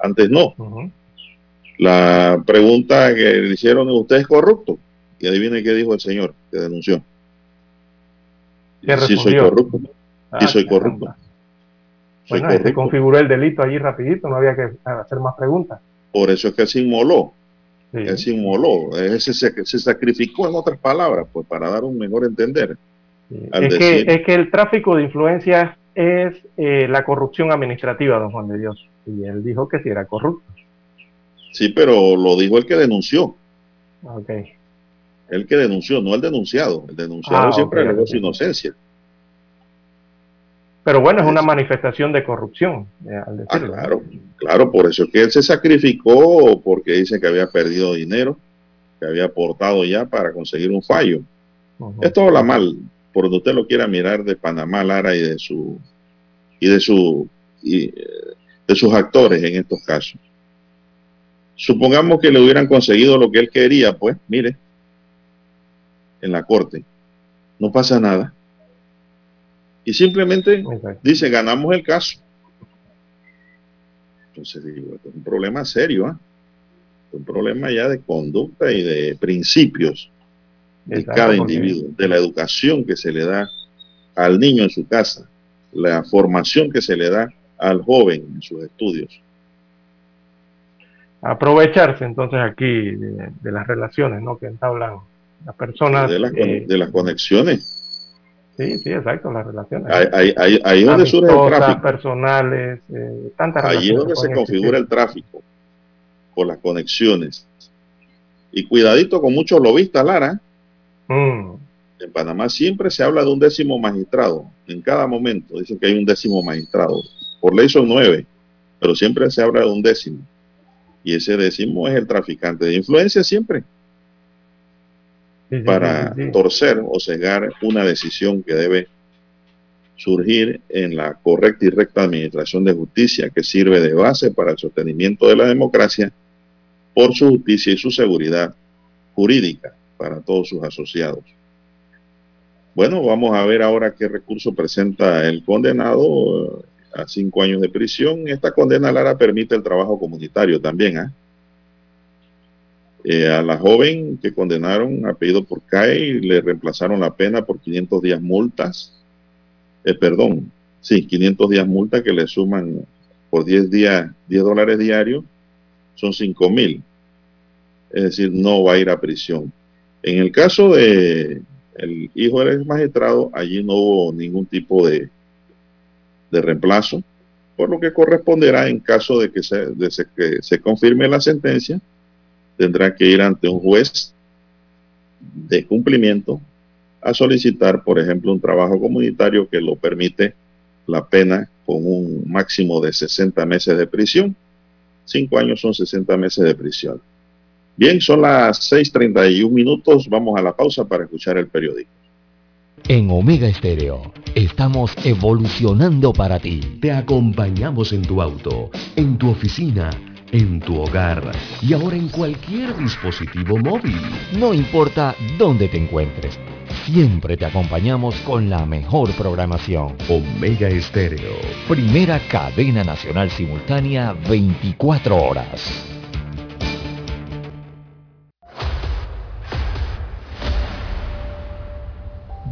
Antes no. La pregunta que le hicieron, ¿usted es corrupto? Y adivine qué dijo el señor que denunció. Sí, soy corrupto. sí, soy corrupto. bueno, se configuró el delito allí rapidito, no había que hacer más preguntas. Por eso es que se inmoló. Sí. Él se inmoló, se, se, sacrificó en otras palabras, pues para dar un mejor entender. Es, que, es, que, el tráfico de influencias es eh, la corrupción administrativa, don Juan de Dios. Y él dijo que sí era corrupto. Sí, pero lo dijo el que denunció. Ok. El que denunció, no el denunciado. El denunciado Ah, siempre alegó su inocencia. Pero bueno, es una manifestación de corrupción, eh, al Ah, claro, claro, por eso es que él se sacrificó, porque dice que había perdido dinero, que había aportado ya para conseguir un fallo. Ujú. Esto habla mal, por donde usted lo quiera mirar de Panamá, Lara y de su y de su y, eh, de sus actores en estos casos. Supongamos que le hubieran conseguido lo que él quería, pues, mire, en la corte, no pasa nada. Y simplemente dice, ganamos el caso. Entonces digo, esto es un problema serio. Es un problema ya de conducta y de principios de Exacto, cada individuo, de la educación que se le da al niño en su casa, la formación que se le da al joven en sus estudios. Aprovecharse entonces aquí de, de las relaciones ¿no? que entablan las personas. de, las, eh, de las conexiones. sí, sí, exacto, las relaciones. Ahí, ahí, ahí- donde surge el tráfico. personales, eh, tantas Ahí es donde se configura existir. el tráfico, por las conexiones. Y cuidadito con muchos lobistas, Lara. Mm, En Panamá siempre se habla de un décimo magistrado. En cada momento dicen que hay un décimo magistrado. Por ley son nueve, pero siempre se habla de un décimo. Y ese décimo es el traficante de influencia siempre, sí, sí, para sí, torcer o cegar una decisión que debe surgir en la correcta y recta administración de justicia que sirve de base para el sostenimiento de la democracia por su justicia y su seguridad jurídica para todos sus asociados. Bueno, vamos a ver ahora qué recurso presenta el condenado eh, a cinco años de prisión. Esta condena, Lara, permite el trabajo comunitario también. ¿ah? Eh, a la joven que condenaron, apellido por CAE, le reemplazaron la pena por 500 días multas. Eh, perdón, sí, 500 días multa que le suman por 10 días, 10 dólares diarios, son 5 mil. Es decir, no va a ir a prisión. En el caso de el hijo del ex magistrado, allí no hubo ningún tipo de, de reemplazo, por lo que corresponderá en caso de que se, de que se confirme la sentencia, tendrá que ir ante un juez de cumplimiento a solicitar, por ejemplo, un trabajo comunitario que lo permite la pena con un máximo de 60 meses de prisión. Cinco años son 60 meses de prisión. Bien, son las 6:31 minutos. Vamos a la pausa para escuchar el periódico. En Omega Estéreo estamos evolucionando para ti. Te acompañamos en tu auto, en tu oficina, en tu hogar y ahora en cualquier dispositivo móvil. No importa dónde te encuentres, siempre te acompañamos con la mejor programación. Omega Estéreo. Primera cadena nacional simultánea 24 horas.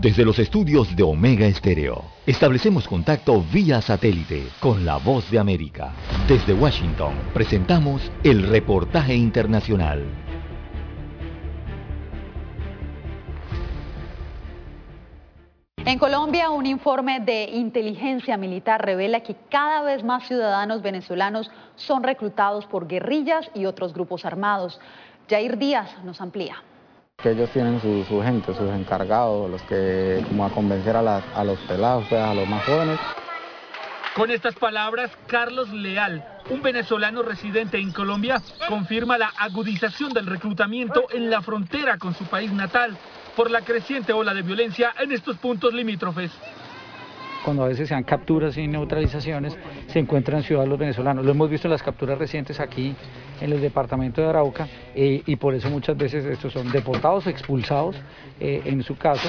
Desde los estudios de Omega Estéreo, establecemos contacto vía satélite con la voz de América. Desde Washington, presentamos el reportaje internacional. En Colombia, un informe de inteligencia militar revela que cada vez más ciudadanos venezolanos son reclutados por guerrillas y otros grupos armados. Jair Díaz nos amplía que ellos tienen su, gente, sus encargados, los que como a convencer a, a los pelados, pues, a los más jóvenes. Con estas palabras, Carlos Leal, un venezolano residente en Colombia, confirma la agudización del reclutamiento en la frontera con su país natal por la creciente ola de violencia en estos puntos limítrofes cuando a veces se dan capturas y neutralizaciones, se encuentran ciudadanos venezolanos. Lo hemos visto en las capturas recientes aquí en el departamento de Arauca eh, y por eso muchas veces estos son deportados o expulsados eh, en su caso.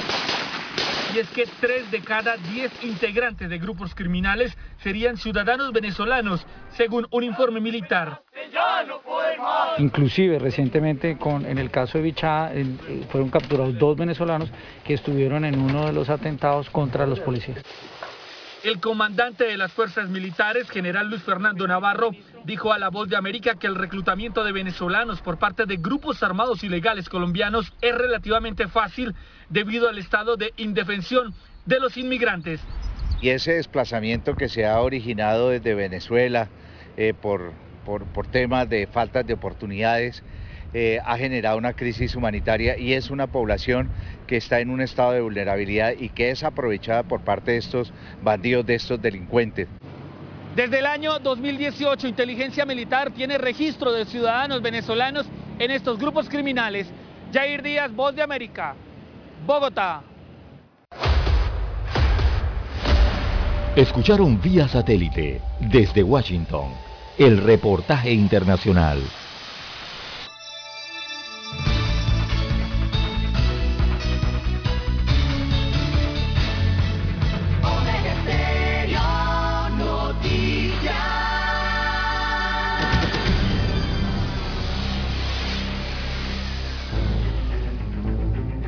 Y es que tres de cada diez integrantes de grupos criminales serían ciudadanos venezolanos, según un informe militar. Inclusive recientemente con, en el caso de Bichá eh, fueron capturados dos venezolanos que estuvieron en uno de los atentados contra los policías. El comandante de las fuerzas militares, general Luis Fernando Navarro, dijo a La Voz de América que el reclutamiento de venezolanos por parte de grupos armados ilegales colombianos es relativamente fácil debido al estado de indefensión de los inmigrantes. Y ese desplazamiento que se ha originado desde Venezuela eh, por, por, temas de faltas de oportunidades, eh, ha generado una crisis humanitaria y es una población que está en un estado de vulnerabilidad y que es aprovechada por parte de estos bandidos, de estos delincuentes. Desde el año 2018, Inteligencia Militar tiene registro de ciudadanos venezolanos en estos grupos criminales. Jair Díaz, Voz de América, Bogotá. Escucharon vía satélite desde Washington el reportaje internacional.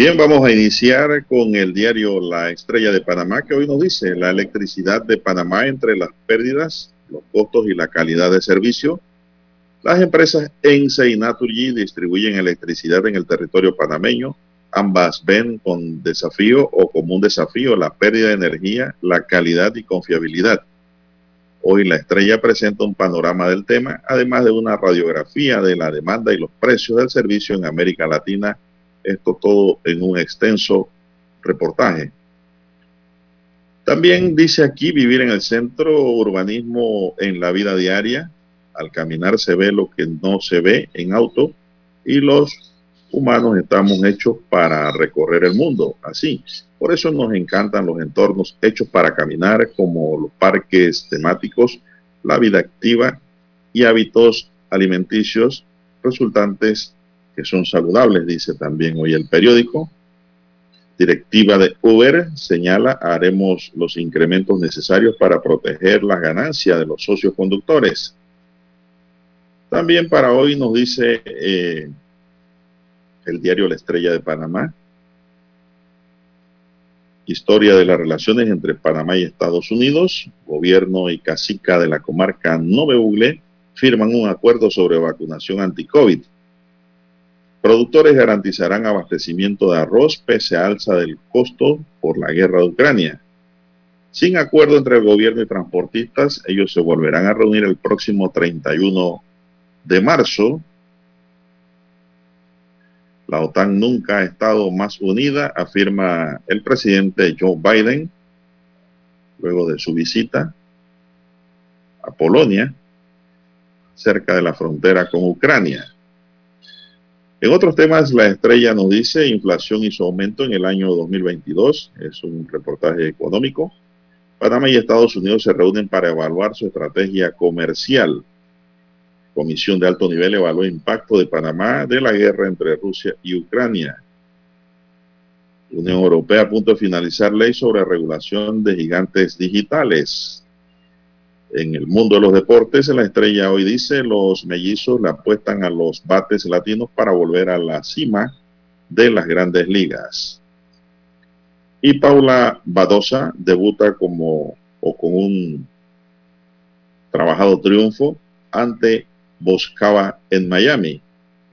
Bien, vamos a iniciar con el diario La Estrella de Panamá, que hoy nos dice la electricidad de Panamá entre las pérdidas, los costos y la calidad de servicio. Las empresas ENSE y Naturgy distribuyen electricidad en el territorio panameño. Ambas ven con desafío o como un desafío la pérdida de energía, la calidad y confiabilidad. Hoy la estrella presenta un panorama del tema, además de una radiografía de la demanda y los precios del servicio en América Latina esto todo en un extenso reportaje. También dice aquí vivir en el centro, urbanismo en la vida diaria. Al caminar se ve lo que no se ve en auto y los humanos estamos hechos para recorrer el mundo, así. Por eso nos encantan los entornos hechos para caminar, como los parques temáticos, la vida activa y hábitos alimenticios resultantes que son saludables, dice también hoy el periódico. Directiva de Uber señala, haremos los incrementos necesarios para proteger las ganancias de los socios conductores. También para hoy nos dice eh, el diario La Estrella de Panamá, historia de las relaciones entre Panamá y Estados Unidos, gobierno y cacica de la comarca Nove firman un acuerdo sobre vacunación anti-COVID. Productores garantizarán abastecimiento de arroz pese a alza del costo por la guerra de Ucrania. Sin acuerdo entre el gobierno y transportistas, ellos se volverán a reunir el próximo 31 de marzo. La OTAN nunca ha estado más unida, afirma el presidente Joe Biden, luego de su visita a Polonia, cerca de la frontera con Ucrania. En otros temas, la estrella nos dice inflación y su aumento en el año 2022. Es un reportaje económico. Panamá y Estados Unidos se reúnen para evaluar su estrategia comercial. Comisión de alto nivel evaluó impacto de Panamá de la guerra entre Rusia y Ucrania. Unión Europea a punto de finalizar ley sobre regulación de gigantes digitales. En el mundo de los deportes, la estrella hoy dice, los mellizos le apuestan a los bates latinos para volver a la cima de las grandes ligas. Y Paula Badosa debuta como o con un trabajado triunfo ante Boscava en Miami.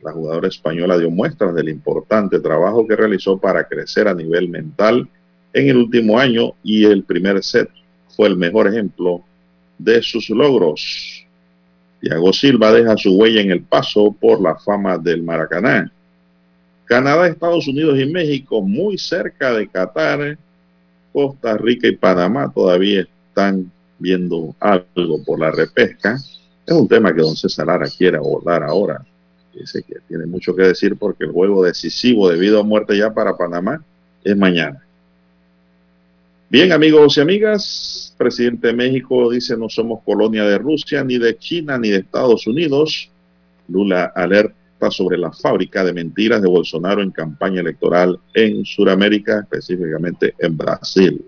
La jugadora española dio muestras del importante trabajo que realizó para crecer a nivel mental en el último año y el primer set fue el mejor ejemplo de sus logros. Thiago Silva deja su huella en el paso por la fama del Maracaná. Canadá, Estados Unidos y México, muy cerca de Qatar, Costa Rica y Panamá todavía están viendo algo por la repesca. Es un tema que don César Lara quiere abordar ahora. Dice que tiene mucho que decir porque el juego decisivo de vida o muerte ya para Panamá es mañana. Bien, amigos y amigas, presidente de México dice no somos colonia de Rusia, ni de China, ni de Estados Unidos. Lula alerta sobre la fábrica de mentiras de Bolsonaro en campaña electoral en Sudamérica, específicamente en Brasil.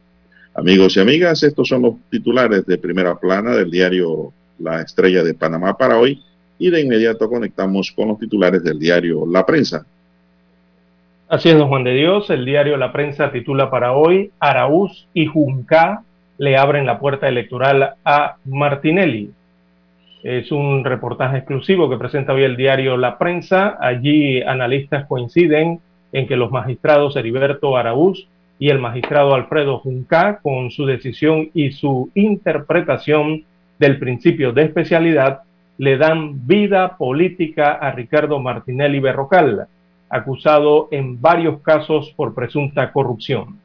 Amigos y amigas, estos son los titulares de primera plana del diario La Estrella de Panamá para hoy y de inmediato conectamos con los titulares del diario La Prensa. Así es, don Juan de Dios. El diario La Prensa titula para hoy, Araúz y Junca le abren la puerta electoral a Martinelli. Es un reportaje exclusivo que presenta hoy el diario La Prensa. Allí analistas coinciden en que los magistrados Heriberto Araúz y el magistrado Alfredo Junca, con su decisión y su interpretación del principio de especialidad, le dan vida política a Ricardo Martinelli Berrocal acusado en varios casos por presunta corrupción.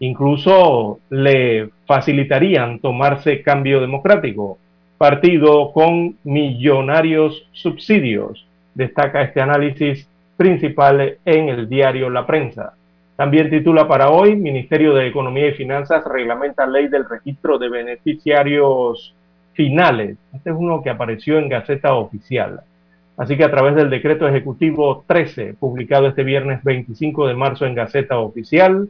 Incluso le facilitarían tomarse cambio democrático, partido con millonarios subsidios, destaca este análisis principal en el diario La Prensa. También titula para hoy, Ministerio de Economía y Finanzas reglamenta ley del registro de beneficiarios finales. Este es uno que apareció en Gaceta Oficial. Así que a través del decreto ejecutivo 13, publicado este viernes 25 de marzo en Gaceta Oficial,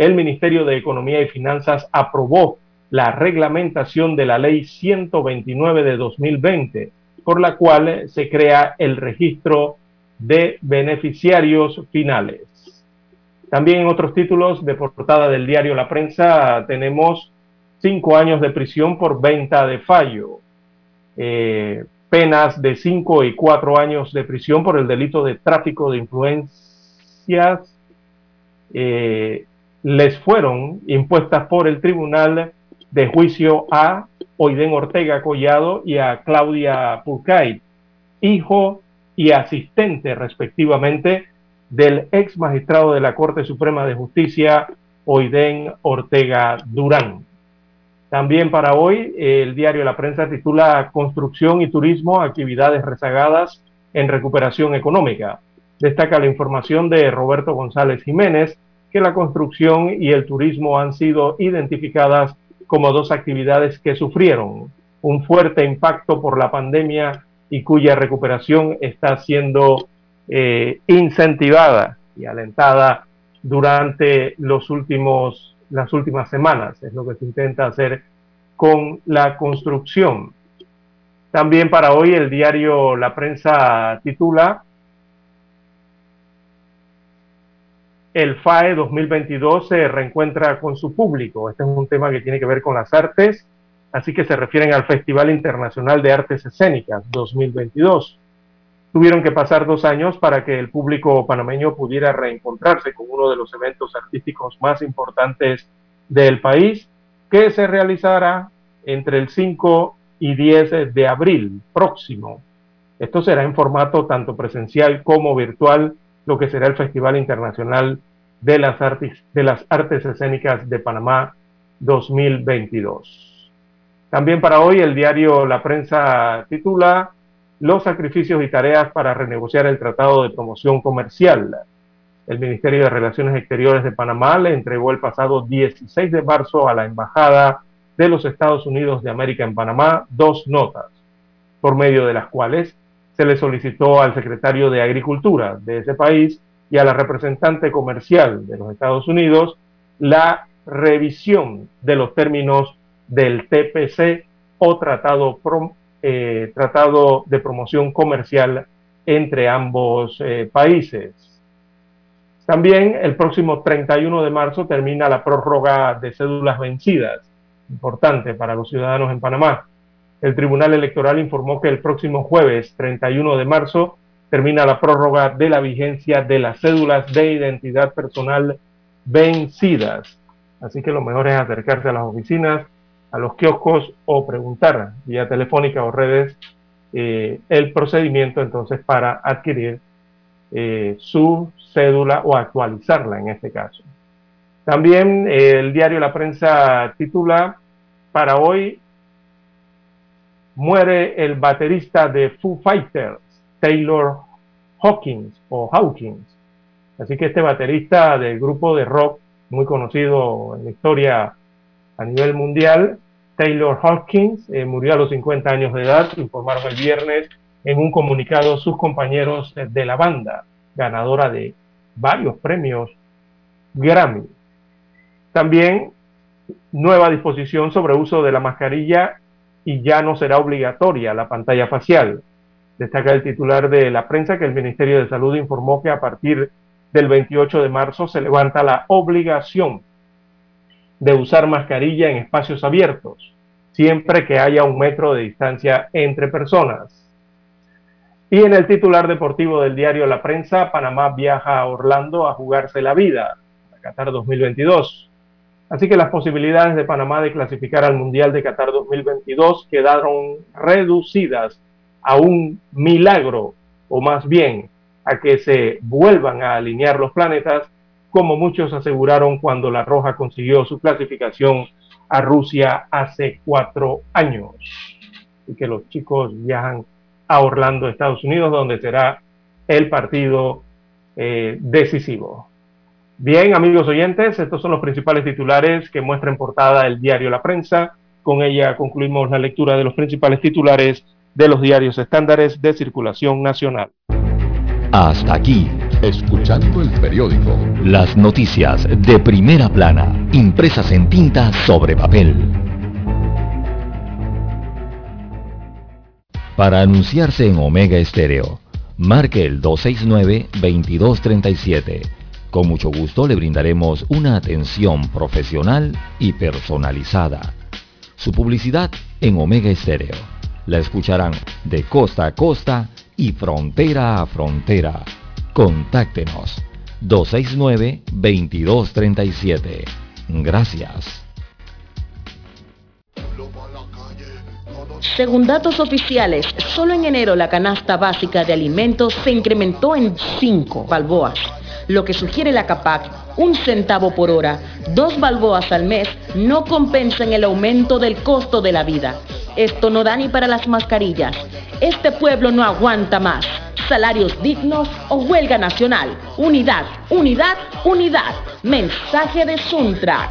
el Ministerio de Economía y Finanzas aprobó la reglamentación de la Ley 129 de 2020, por la cual se crea el registro de beneficiarios finales. También en otros títulos de portada del diario La Prensa tenemos cinco años de prisión por venta de fallo. Eh, penas de 5 y 4 años de prisión por el delito de tráfico de influencias eh, les fueron impuestas por el Tribunal de Juicio a Oiden Ortega Collado y a Claudia Pulcay, hijo y asistente respectivamente del ex magistrado de la Corte Suprema de Justicia, Oiden Ortega Durán. También para hoy, el diario La Prensa titula Construcción y Turismo, actividades rezagadas en recuperación económica. Destaca la información de Roberto González Jiménez que la construcción y el turismo han sido identificadas como dos actividades que sufrieron un fuerte impacto por la pandemia y cuya recuperación está siendo eh, incentivada y alentada durante los últimos las últimas semanas. Es lo que se intenta hacer con la construcción. También para hoy el diario La Prensa titula El FAE 2022 se reencuentra con su público. Este es un tema que tiene que ver con las artes, así que se refieren al Festival Internacional de Artes Escénicas 2022. Tuvieron que pasar dos años para que el público panameño pudiera reencontrarse con uno de los eventos artísticos más importantes del país que se realizará entre el 5 y 10 de abril próximo. Esto será en formato tanto presencial como virtual, lo que será el Festival Internacional de las Artes, de las Artes Escénicas de Panamá 2022. También para hoy el diario La Prensa titula Los sacrificios y tareas para renegociar el Tratado de Promoción Comercial. El Ministerio de Relaciones Exteriores de Panamá le entregó el pasado 16 de marzo a la Embajada de los Estados Unidos de América en Panamá dos notas, por medio de las cuales se le solicitó al secretario de Agricultura de ese país y a la representante comercial de los Estados Unidos la revisión de los términos del TPC o tratado, eh, tratado de promoción comercial entre ambos eh, países. También el próximo 31 de marzo termina la prórroga de cédulas vencidas, importante para los ciudadanos en Panamá. El Tribunal Electoral informó que el próximo jueves 31 de marzo termina la prórroga de la vigencia de las cédulas de identidad personal vencidas. Así que lo mejor es acercarse a las oficinas, a los kioscos o preguntar vía telefónica o redes eh, el procedimiento entonces para adquirir eh, su cédula o actualizarla en este caso. También eh, el diario La Prensa titula para hoy muere el baterista de Foo Fighters Taylor Hawkins o Hawkins. Así que este baterista del grupo de rock muy conocido en la historia a nivel mundial, Taylor Hawkins, eh, murió a los 50 años de edad, informaron el viernes en un comunicado sus compañeros de la banda, ganadora de varios premios Grammy. También nueva disposición sobre uso de la mascarilla y ya no será obligatoria la pantalla facial. Destaca el titular de la prensa que el Ministerio de Salud informó que a partir del 28 de marzo se levanta la obligación de usar mascarilla en espacios abiertos, siempre que haya un metro de distancia entre personas. Y en el titular deportivo del diario La Prensa, Panamá viaja a Orlando a jugarse la vida, a Qatar 2022. Así que las posibilidades de Panamá de clasificar al Mundial de Qatar 2022 quedaron reducidas a un milagro, o más bien a que se vuelvan a alinear los planetas, como muchos aseguraron cuando La Roja consiguió su clasificación a Rusia hace cuatro años. Y que los chicos viajan a Orlando, Estados Unidos, donde será el partido eh, decisivo. Bien, amigos oyentes, estos son los principales titulares que muestra en portada el diario La Prensa. Con ella concluimos la lectura de los principales titulares de los diarios estándares de circulación nacional. Hasta aquí, escuchando el periódico. Las noticias de primera plana, impresas en tinta sobre papel. Para anunciarse en Omega Estéreo, marque el 269-2237. Con mucho gusto le brindaremos una atención profesional y personalizada. Su publicidad en Omega Estéreo la escucharán de costa a costa y frontera a frontera. Contáctenos 269-2237. Gracias. Según datos oficiales, solo en enero la canasta básica de alimentos se incrementó en 5 balboas, lo que sugiere la CAPAC, un centavo por hora, dos balboas al mes, no compensan el aumento del costo de la vida. Esto no da ni para las mascarillas. Este pueblo no aguanta más. Salarios dignos o huelga nacional. Unidad, unidad, unidad. Mensaje de Suntrax.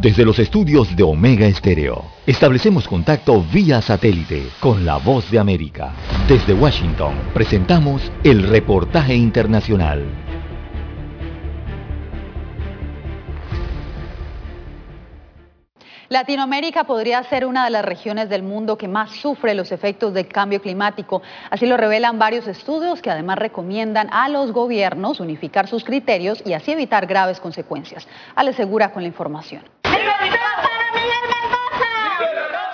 Desde los estudios de Omega Estéreo, establecemos contacto vía satélite con la voz de América. Desde Washington, presentamos el reportaje internacional. Latinoamérica podría ser una de las regiones del mundo que más sufre los efectos del cambio climático. Así lo revelan varios estudios que además recomiendan a los gobiernos unificar sus criterios y así evitar graves consecuencias. Ale Segura con la información.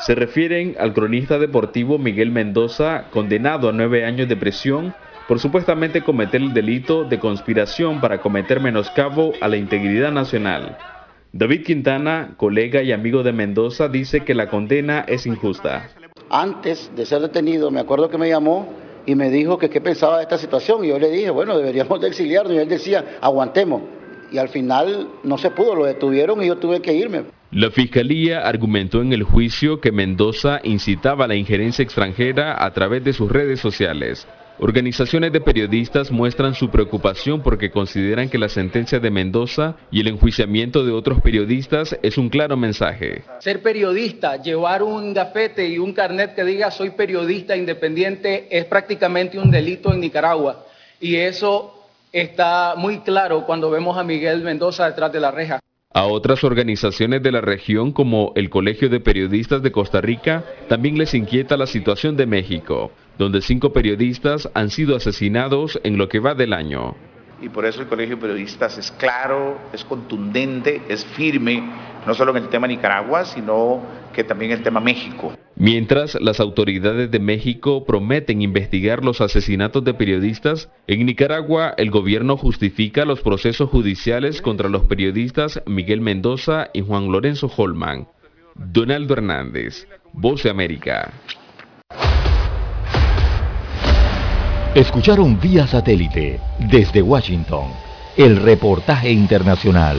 Se refieren al cronista deportivo Miguel Mendoza, condenado a nueve años de prisión por supuestamente cometer el delito de conspiración para cometer menoscabo a la integridad nacional. David Quintana, colega y amigo de Mendoza, dice que la condena es injusta. Antes de ser detenido, me acuerdo que me llamó y me dijo que qué pensaba de esta situación y yo le dije, bueno, deberíamos de exiliarnos y él decía, aguantemos. Y al final no se pudo, lo detuvieron y yo tuve que irme. La fiscalía argumentó en el juicio que Mendoza incitaba a la injerencia extranjera a través de sus redes sociales. Organizaciones de periodistas muestran su preocupación porque consideran que la sentencia de Mendoza y el enjuiciamiento de otros periodistas es un claro mensaje. Ser periodista, llevar un gafete y un carnet que diga soy periodista independiente es prácticamente un delito en Nicaragua. Y eso está muy claro cuando vemos a Miguel Mendoza detrás de la reja. A otras organizaciones de la región como el Colegio de Periodistas de Costa Rica también les inquieta la situación de México, donde cinco periodistas han sido asesinados en lo que va del año. Y por eso el Colegio de Periodistas es claro, es contundente, es firme, no solo en el tema Nicaragua, sino que también en el tema México. Mientras las autoridades de México prometen investigar los asesinatos de periodistas, en Nicaragua el gobierno justifica los procesos judiciales contra los periodistas Miguel Mendoza y Juan Lorenzo Holman. Donaldo Hernández, Voz de América. Escucharon vía satélite desde Washington el reportaje internacional.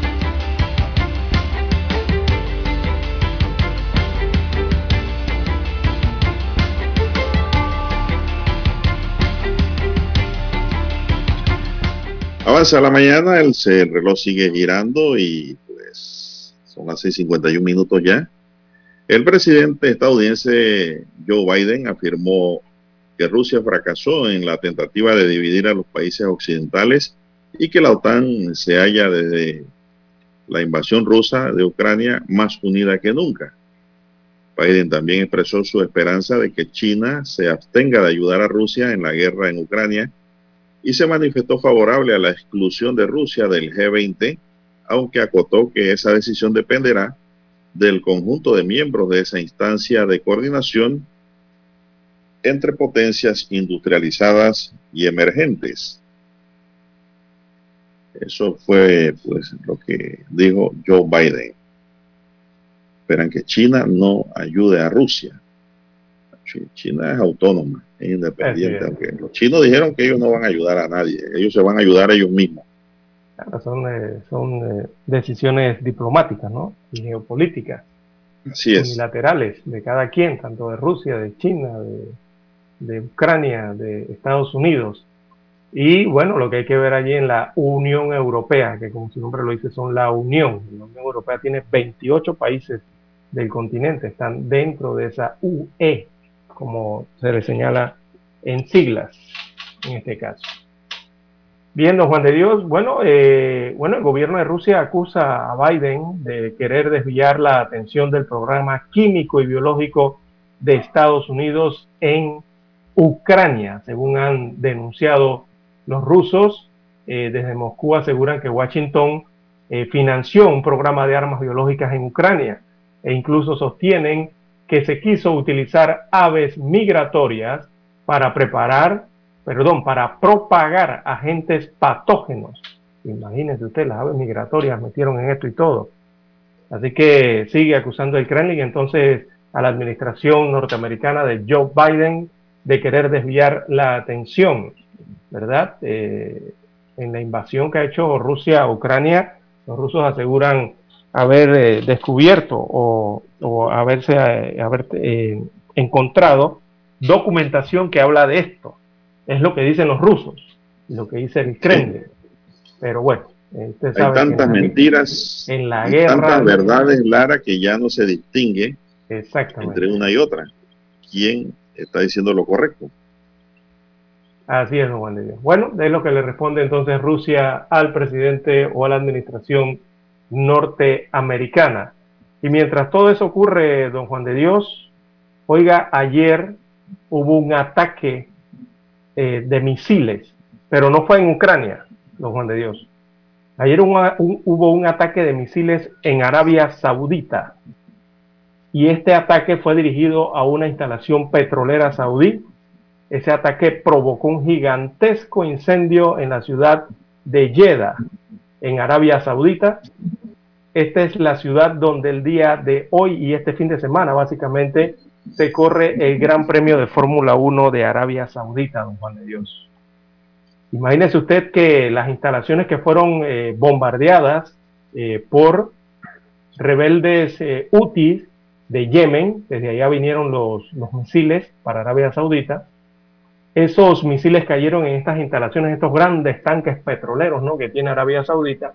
Avanza la mañana, el, el, reloj sigue girando y pues son las 6.51 minutos ya. El presidente estadounidense Joe Biden afirmó que Rusia fracasó en la tentativa de dividir a los países occidentales y que la OTAN se halla desde la invasión rusa de Ucrania más unida que nunca. Biden también expresó su esperanza de que China se abstenga de ayudar a Rusia en la guerra en Ucrania y se manifestó favorable a la exclusión de Rusia del G20, aunque acotó que esa decisión dependerá del conjunto de miembros de esa instancia de coordinación entre potencias industrializadas y emergentes. Eso fue pues lo que dijo Joe Biden. Esperan que China no ayude a Rusia. China es autónoma independiente, aunque los chinos dijeron que ellos no van a ayudar a nadie, ellos se van a ayudar a ellos mismos. son, eh, son eh, decisiones diplomáticas, ¿no? Y geopolíticas. Así es. Unilaterales de cada quien, tanto de Rusia, de China, de, de Ucrania, de Estados Unidos. Y bueno, lo que hay que ver allí en la Unión Europea, que como su nombre lo dice, son la Unión. La Unión Europea tiene 28 países del continente, están dentro de esa UE, como se le señala en siglas, en este caso. Viendo Juan de Dios, bueno, eh, bueno, el gobierno de Rusia acusa a Biden de querer desviar la atención del programa químico y biológico de Estados Unidos en Ucrania, según han denunciado los rusos. Eh, desde Moscú aseguran que Washington eh, financió un programa de armas biológicas en Ucrania e incluso sostienen que se quiso utilizar aves migratorias para preparar, perdón, para propagar agentes patógenos. Imagínense usted, las aves migratorias metieron en esto y todo. Así que sigue acusando el Kremlin entonces a la administración norteamericana de Joe Biden de querer desviar la atención ¿verdad? en la invasión que ha hecho Rusia a Ucrania, los rusos aseguran haber descubierto o, haberse haber, encontrado documentación que habla de esto. Es lo que dicen los rusos, lo que dice el Kremlin. Pero bueno, usted sabe hay tantas mentiras, en la guerra, tantas verdades, Lara, que ya no se distingue entre una y otra. ¿Quién está diciendo lo correcto? Así es, Juan de Dios. Bueno, es lo que le responde entonces Rusia al presidente o a la administración norteamericana. Y mientras todo eso ocurre, don Juan de Dios, oiga, ayer hubo un ataque eh, de misiles, pero no fue en Ucrania, don Juan de Dios. Ayer hubo un ataque de misiles en Arabia Saudita y este ataque fue dirigido a una instalación petrolera saudí. Ese ataque provocó un gigantesco incendio en la ciudad de Jeddah, en Arabia Saudita. Esta es la ciudad donde el día de hoy y este fin de semana básicamente se corre el Gran Premio de Fórmula 1 de Arabia Saudita, don Juan de Dios. Imagínese usted que las instalaciones que fueron eh, bombardeadas eh, por rebeldes eh, de Yemen, desde allá vinieron los, los misiles para Arabia Saudita, esos misiles cayeron en estas instalaciones, estos grandes tanques petroleros ¿no? que tiene Arabia Saudita,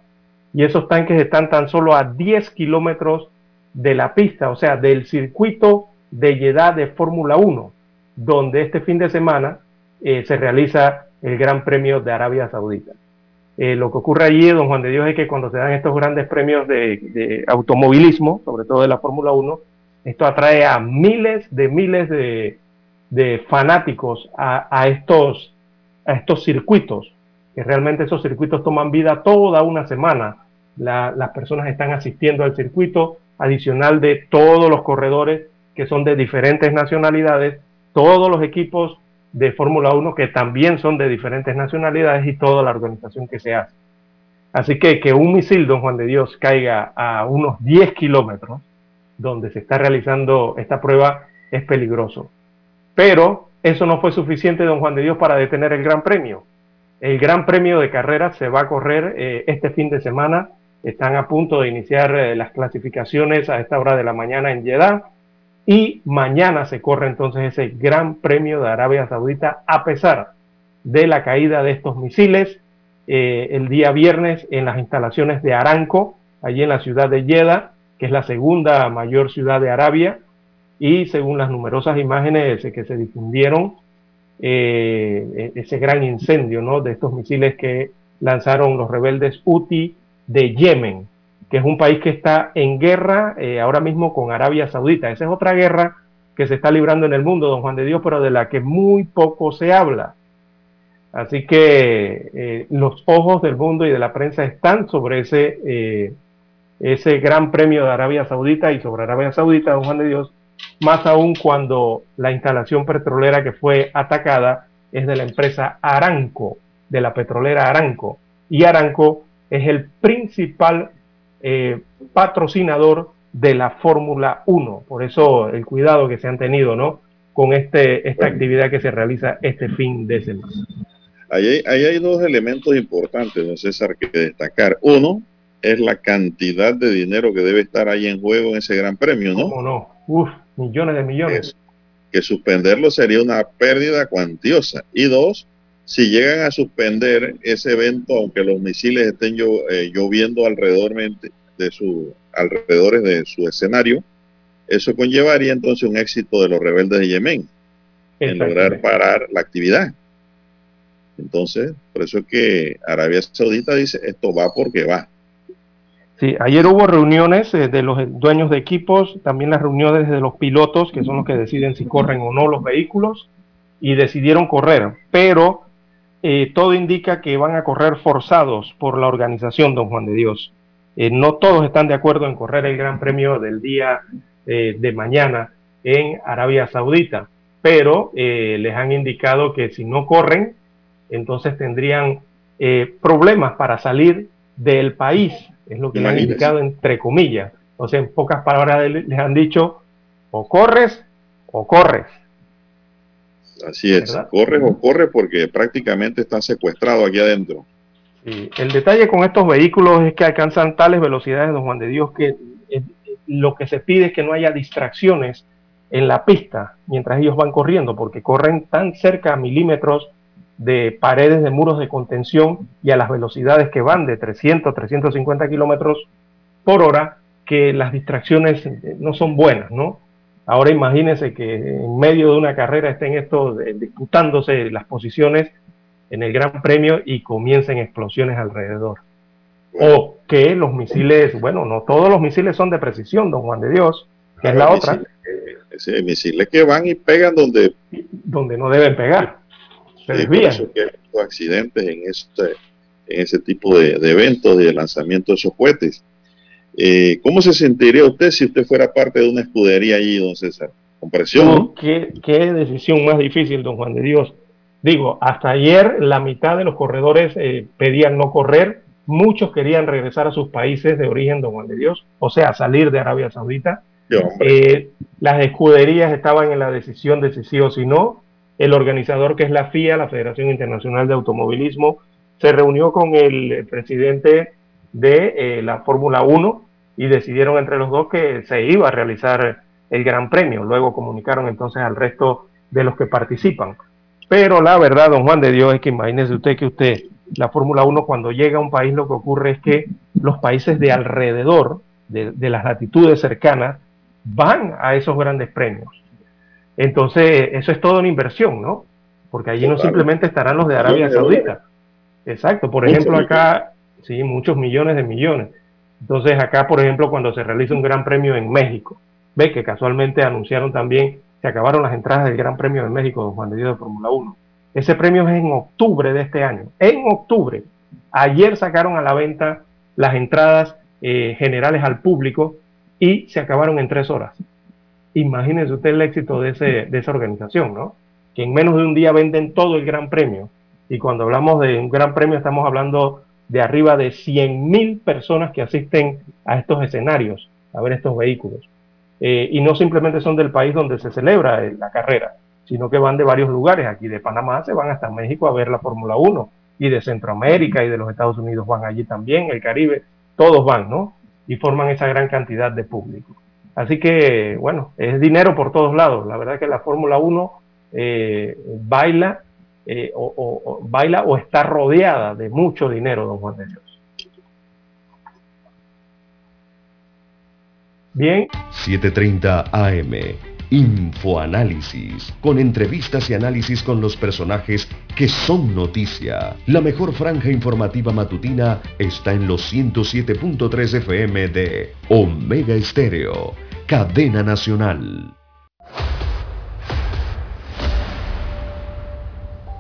y esos tanques están tan solo a 10 kilómetros de la pista, o sea, del circuito de Jeddah de Fórmula 1, donde este fin de semana eh, se realiza el Gran Premio de Arabia Saudita. Eh, lo que ocurre allí, don Juan de Dios, es que cuando se dan estos grandes premios de, automovilismo, sobre todo de la Fórmula 1, esto atrae a miles de miles de, fanáticos a, estos, a estos circuitos, que realmente esos circuitos toman vida toda una semana. Las personas están asistiendo al circuito, adicional de todos los corredores que son de diferentes nacionalidades, todos los equipos de Fórmula 1 que también son de diferentes nacionalidades y toda la organización que se hace. Así que que un misil, don Juan de Dios, caiga a unos 10 kilómetros donde se está realizando esta prueba es peligroso. Pero eso no fue suficiente, don Juan de Dios, para detener el Gran Premio. El Gran Premio de carrera se va a correr eh, este fin de semana. Están a punto de iniciar eh, las clasificaciones a esta hora de la mañana en Jeddah y mañana se corre entonces ese Gran Premio de Arabia Saudita a pesar de la caída de estos misiles eh, el día viernes en las instalaciones de Aranco, allí en la ciudad de Jeddah, que es la segunda mayor ciudad de Arabia, y según las numerosas imágenes que se difundieron, eh, e-, ese gran incendio ¿no? de estos misiles que lanzaron los rebeldes Houthi de Yemen que es un país que está en guerra eh, ahora mismo con Arabia Saudita. Esa es otra guerra que se está librando en el mundo, don Juan de Dios, pero de la que muy poco se habla. Así que eh, los ojos del mundo y de la prensa están sobre ese, eh, ese gran premio de Arabia Saudita y sobre Arabia Saudita, don Juan de Dios, más aún cuando la instalación petrolera que fue atacada es de la empresa Aranco, de la petrolera Aranco. Y Aranco es el principal eh, patrocinador de la Fórmula 1. Por eso el cuidado que se han tenido, ¿no? Con este, esta actividad que se realiza este fin de semana. Ahí hay, hay dos elementos importantes, don César, que destacar. Uno es la cantidad de dinero que debe estar ahí en juego en ese gran premio, ¿no? ¿Cómo no? Uf, millones de millones. que suspenderlo sería una pérdida cuantiosa. Y dos, si llegan a suspender ese evento, aunque los misiles estén eh, lloviendo alrededor de su, alrededores de su escenario, eso conllevaría entonces un éxito de los rebeldes de Yemen en lograr parar la actividad. Entonces, por eso es que Arabia Saudita dice, esto va porque va. Sí, ayer hubo reuniones eh, de los dueños de equipos, también las reuniones de los pilotos, que son los que deciden si corren o no los vehículos, y decidieron correr, pero eh, todo indica que van a correr forzados por la organización, don Juan de Dios. Eh, no todos están de acuerdo en correr el Gran Premio del día eh, de mañana en Arabia Saudita, pero les han indicado que si no corren, entonces tendrían problemas para salir del país, es lo que le han indicado entre comillas. O sea, en pocas palabras les han dicho, o corres o corres. Así es, corre o corre porque prácticamente están secuestrados aquí adentro. El detalle con estos vehículos es que alcanzan tales velocidades, don Juan de Dios, que eh, lo que se pide es que no haya distracciones en la pista mientras ellos van corriendo, porque corren tan cerca a milímetros de paredes de muros de contención y a las velocidades que van de 300, 350 kilómetros por hora, que las distracciones eh, no son buenas, ¿no? Ahora imagínense que en medio de una carrera estén estos eh, disputándose las posiciones en el Gran Premio y comiencen explosiones alrededor. O que los misiles, bueno, no todos los misiles son de precisión, don Juan de Dios, que es la otra. Misiles, misiles que van y pegan donde... Donde no deben pegar. Se desvían. Por accidentes en, este, en ese tipo de, eventos de lanzamiento de esos cohetes. Eh, ¿Cómo se sentiría usted si usted fuera parte de una escudería allí, don César? Con presión. ¿qué, ¿Qué decisión más difícil, don Juan de Dios? Digo, hasta ayer la mitad de los corredores eh, pedían no correr, muchos querían regresar a sus países de origen, don Juan de Dios, o sea, salir de Arabia Saudita. Eh, las escuderías estaban en la decisión de si sí o si no. El organizador, que es la FIA, la Federación Internacional de Automovilismo, se reunió con el presidente de eh, la Fórmula 1 y decidieron entre los dos que se iba a realizar el Gran Premio. Luego comunicaron entonces al resto de los que participan. Pero la verdad, don Juan de Dios, es que imagínese usted que usted, la Fórmula 1, cuando llega a un país, lo que ocurre es que los países de alrededor, de, las latitudes cercanas, van a esos grandes premios. Entonces, eso es toda una inversión, ¿no? Porque allí no simplemente estarán los de Arabia Saudita. Exacto. Por ejemplo, acá, sí, muchos millones de millones. Entonces, acá, por ejemplo, cuando se realiza un gran premio en México, ve que casualmente anunciaron también se acabaron las entradas del Gran Premio de México, don Juan de Dios de Fórmula 1. Ese premio es en octubre de este año. En octubre. Ayer sacaron a la venta las entradas eh, generales al público y se acabaron en tres horas. Imagínense usted el éxito de, ese, de esa organización, ¿no? Que en menos de un día venden todo el Gran Premio. Y cuando hablamos de un Gran Premio estamos hablando de arriba de 100.000 personas que asisten a estos escenarios, a ver estos vehículos. Eh, y no simplemente son del país donde se celebra la carrera, sino que van de varios lugares. Aquí de Panamá se van hasta México a ver la Fórmula 1 y de Centroamérica y de los Estados Unidos van allí también, el Caribe, todos van, ¿no? Y forman esa gran cantidad de público. Así que, bueno, es dinero por todos lados. La verdad que la Fórmula 1 eh, baila, o, baila o está rodeada de mucho dinero, don Juan de Dios. Bien. 7.30 AM. Infoanálisis, con entrevistas y análisis con los personajes que son noticia. La mejor franja informativa matutina está en los 107.3 FM de Omega Estéreo, cadena nacional.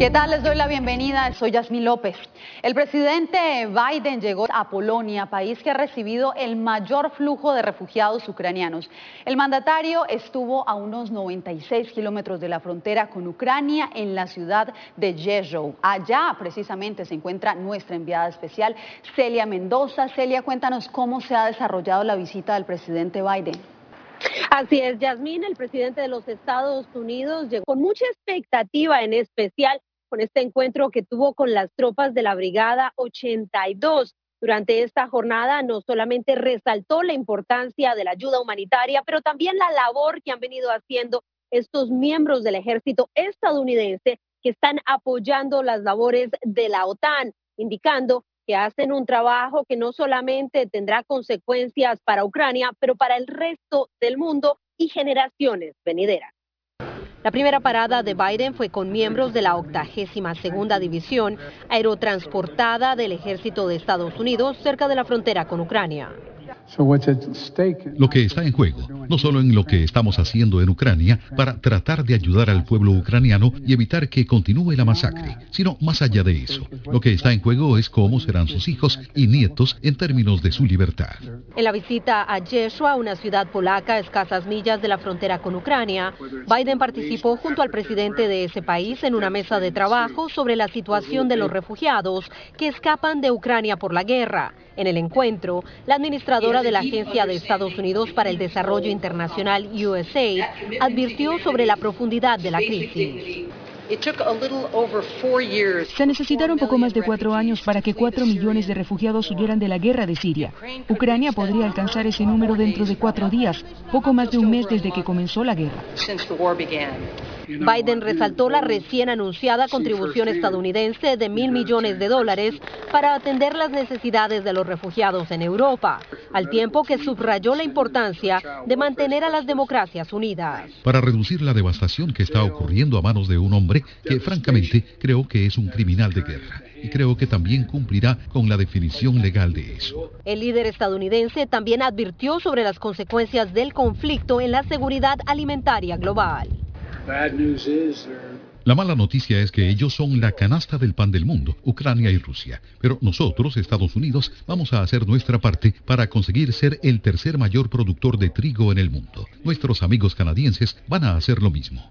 ¿Qué tal? Les doy la bienvenida. Soy Yasmín López. El presidente Biden llegó a Polonia, país que ha recibido el mayor flujo de refugiados ucranianos. El mandatario estuvo a unos 96 kilómetros de la frontera con Ucrania en la ciudad de Jezhou. Allá precisamente se encuentra nuestra enviada especial, Celia Mendoza. Celia, cuéntanos cómo se ha desarrollado la visita del presidente Biden. Así es, Yasmín, el presidente de los Estados Unidos llegó con mucha expectativa, en especial con este encuentro que tuvo con las tropas de la Brigada 82. Durante esta jornada no solamente resaltó la importancia de la ayuda humanitaria, pero también la labor que han venido haciendo estos miembros del ejército estadounidense que están apoyando las labores de la OTAN, indicando que hacen un trabajo que no solamente tendrá consecuencias para Ucrania, pero para el resto del mundo y generaciones venideras. La primera parada de Biden fue con miembros de la 82 segunda División Aerotransportada del Ejército de Estados Unidos cerca de la frontera con Ucrania. Lo que está en juego, no solo en lo que estamos haciendo en Ucrania para tratar de ayudar al pueblo ucraniano y evitar que continúe la masacre, sino más allá de eso. Lo que está en juego es cómo serán sus hijos y nietos en términos de su libertad. En la visita a Yeshua, una ciudad polaca a escasas millas de la frontera con Ucrania, Biden participó junto al presidente de ese país en una mesa de trabajo sobre la situación de los refugiados que escapan de Ucrania por la guerra. En el encuentro, la administradora de la Agencia de Estados Unidos para el Desarrollo Internacional USAID advirtió sobre la profundidad de la crisis. Se necesitaron poco más de cuatro años para que cuatro millones de refugiados huyeran de la guerra de Siria. Ucrania podría alcanzar ese número dentro de cuatro días, poco más de un mes desde que comenzó la guerra. Biden resaltó la recién anunciada contribución estadounidense de mil millones de dólares para atender las necesidades de los refugiados en Europa, al tiempo que subrayó la importancia de mantener a las democracias unidas. Para reducir la devastación que está ocurriendo a manos de un hombre que francamente creo que es un criminal de guerra y creo que también cumplirá con la definición legal de eso. El líder estadounidense también advirtió sobre las consecuencias del conflicto en la seguridad alimentaria global. La mala noticia es que ellos son la canasta del pan del mundo, Ucrania y Rusia. Pero nosotros, Estados Unidos, vamos a hacer nuestra parte para conseguir ser el tercer mayor productor de trigo en el mundo. Nuestros amigos canadienses van a hacer lo mismo.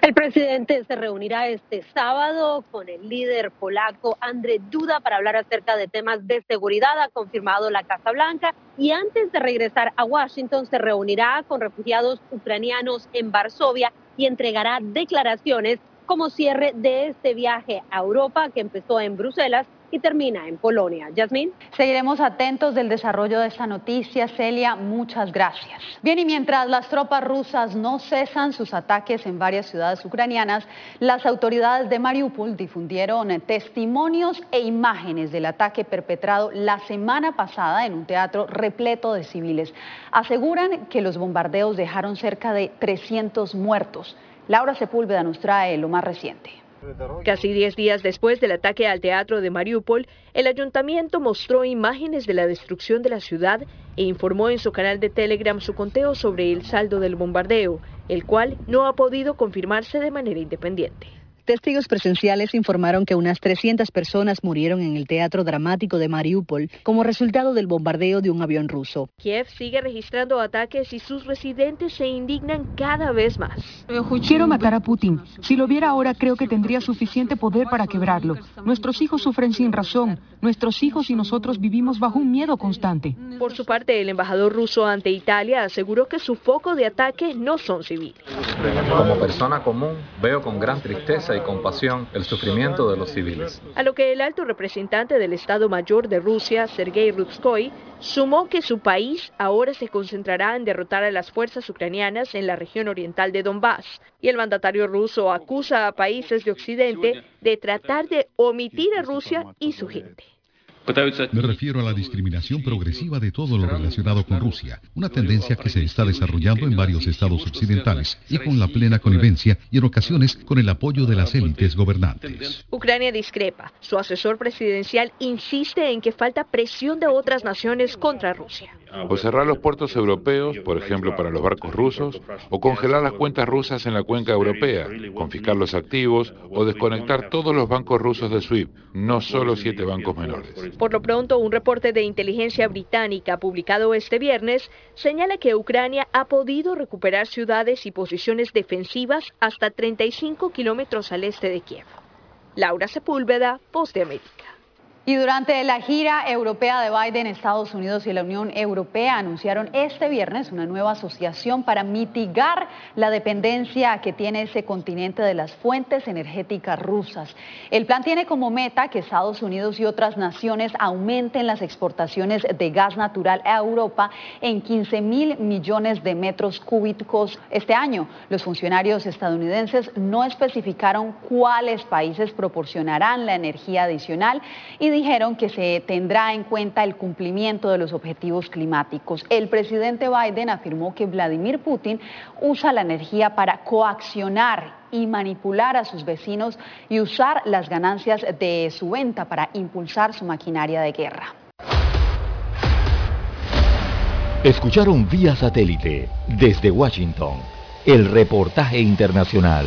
El presidente se reunirá este sábado con el líder polaco Andrzej Duda para hablar acerca de temas de seguridad, ha confirmado la Casa Blanca, y antes de regresar a Washington se reunirá con refugiados ucranianos en Varsovia y entregará declaraciones como cierre de este viaje a Europa que empezó en Bruselas y termina en Polonia. Yasmín. Seguiremos atentos del desarrollo de esta noticia. Celia, muchas gracias. Bien, y mientras las tropas rusas no cesan sus ataques en varias ciudades ucranianas, las autoridades de Mariupol difundieron testimonios e imágenes del ataque perpetrado la semana pasada en un teatro repleto de civiles. Aseguran que los bombardeos dejaron cerca de 300 muertos. Laura Sepúlveda nos trae lo más reciente. Casi 10 días después del ataque al teatro de Mariupol, el ayuntamiento mostró imágenes de la destrucción de la ciudad e informó en su canal de Telegram su conteo sobre el saldo del bombardeo, el cual no ha podido confirmarse de manera independiente. Testigos presenciales informaron que unas 300 personas murieron en el teatro dramático de Mariupol como resultado del bombardeo de un avión ruso. Kiev sigue registrando ataques y sus residentes se indignan cada vez más. Quiero matar a Putin. Si lo viera ahora, creo que tendría suficiente poder para quebrarlo. Nuestros hijos sufren sin razón. Nuestros hijos y nosotros vivimos bajo un miedo constante. Por su parte, el embajador ruso ante Italia aseguró que su foco de ataque no son civiles. Como persona común, veo con gran tristeza y compasión el sufrimiento de los civiles. A lo que el alto representante del Estado Mayor de Rusia, Sergei Rutskoy, sumó que su país ahora se concentrará en derrotar a las fuerzas ucranianas en la región oriental de Donbass. Y el mandatario ruso acusa a países de Occidente de tratar de omitir a Rusia y su gente. Me refiero a la discriminación progresiva de todo lo relacionado con Rusia, una tendencia que se está desarrollando en varios estados occidentales y con la plena connivencia y en ocasiones con el apoyo de las élites gobernantes. Ucrania discrepa. Su asesor presidencial insiste en que falta presión de otras naciones contra Rusia. O cerrar los puertos europeos, por ejemplo, para los barcos rusos, o congelar las cuentas rusas en la cuenca europea, confiscar los activos o desconectar todos los bancos rusos de SWIFT, no solo siete bancos menores. Por lo pronto, un reporte de inteligencia británica publicado este viernes señala que Ucrania ha podido recuperar ciudades y posiciones defensivas hasta 35 kilómetros al este de Kiev. Laura Sepúlveda, Post de América. Y durante la gira europea de Biden, Estados Unidos y la Unión Europea anunciaron este viernes una nueva asociación para mitigar la dependencia que tiene ese continente de las fuentes energéticas rusas. El plan tiene como meta que Estados Unidos y otras naciones aumenten las exportaciones de gas natural a Europa en 15 mil millones de metros cúbicos este año. Los funcionarios estadounidenses no especificaron cuáles países proporcionarán la energía adicional y dijeron que se tendrá en cuenta el cumplimiento de los objetivos climáticos. El presidente Biden afirmó que Vladimir Putin usa la energía para coaccionar y manipular a sus vecinos y usar las ganancias de su venta para impulsar su maquinaria de guerra. Escucharon vía satélite desde Washington el reportaje internacional.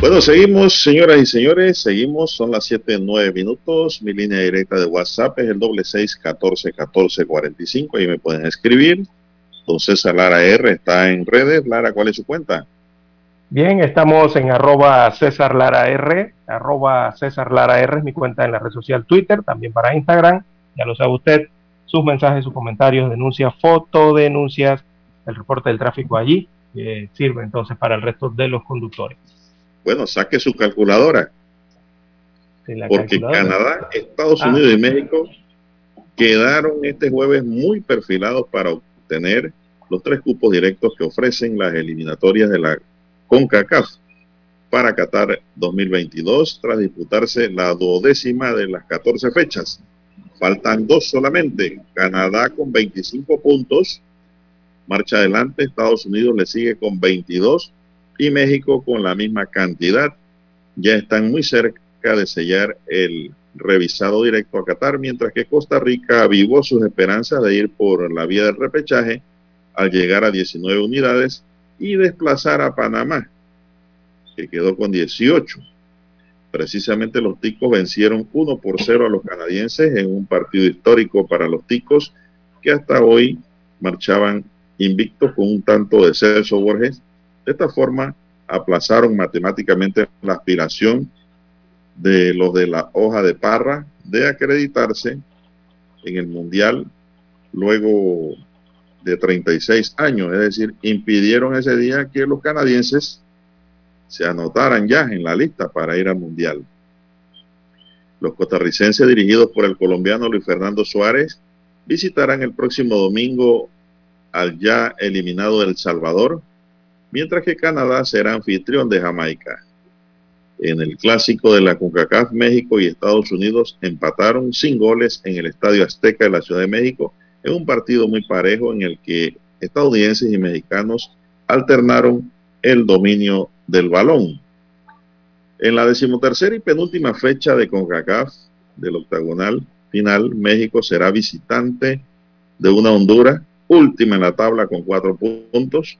Bueno, seguimos, señoras y señores, seguimos, son las 7, 9 minutos, mi línea directa de WhatsApp es el doble seis catorce catorce cuarenta y cinco, ahí me pueden escribir. Don César Lara R está en redes. Lara, ¿cuál es su cuenta? Bien, estamos en arroba César Lara R, arroba César Lara R es mi cuenta en la red social Twitter, también para Instagram, ya lo sabe usted, sus mensajes, sus comentarios, denuncias, fotodenuncias, el reporte del tráfico allí, sirve entonces para el resto de los conductores. Bueno, saque su calculadora. porque Canadá, Estados Unidos y ah. México quedaron este jueves muy perfilados para obtener los tres cupos directos que ofrecen las eliminatorias de la CONCACAF para Qatar 2022 tras disputarse la duodécima de las 14 fechas. Faltan dos solamente. Canadá con 25 puntos. Marcha adelante. Estados Unidos le sigue con 22 y México con la misma cantidad. Ya están muy cerca de sellar el revisado directo a Qatar, mientras que Costa Rica avivó sus esperanzas de ir por la vía del repechaje al llegar a 19 unidades y desplazar a Panamá, que quedó con 18. Precisamente los ticos vencieron 1 por 0 a los canadienses en un partido histórico para los ticos que hasta hoy marchaban invictos con un tanto de Celso Borges de esta forma, aplazaron matemáticamente la aspiración de los de la hoja de parra de acreditarse en el Mundial luego de 36 años, es decir, impidieron ese día que los canadienses se anotaran ya en la lista para ir al Mundial. Los costarricenses dirigidos por el colombiano Luis Fernando Suárez visitarán el próximo domingo al ya eliminado El Salvador mientras que Canadá será anfitrión de Jamaica. En el clásico de la CONCACAF, México y Estados Unidos empataron sin goles en el Estadio Azteca de la Ciudad de México en un partido muy parejo en el que estadounidenses y mexicanos alternaron el dominio del balón. En la decimotercera y penúltima fecha de CONCACAF del octagonal final, México será visitante de una Honduras, última en la tabla con cuatro puntos,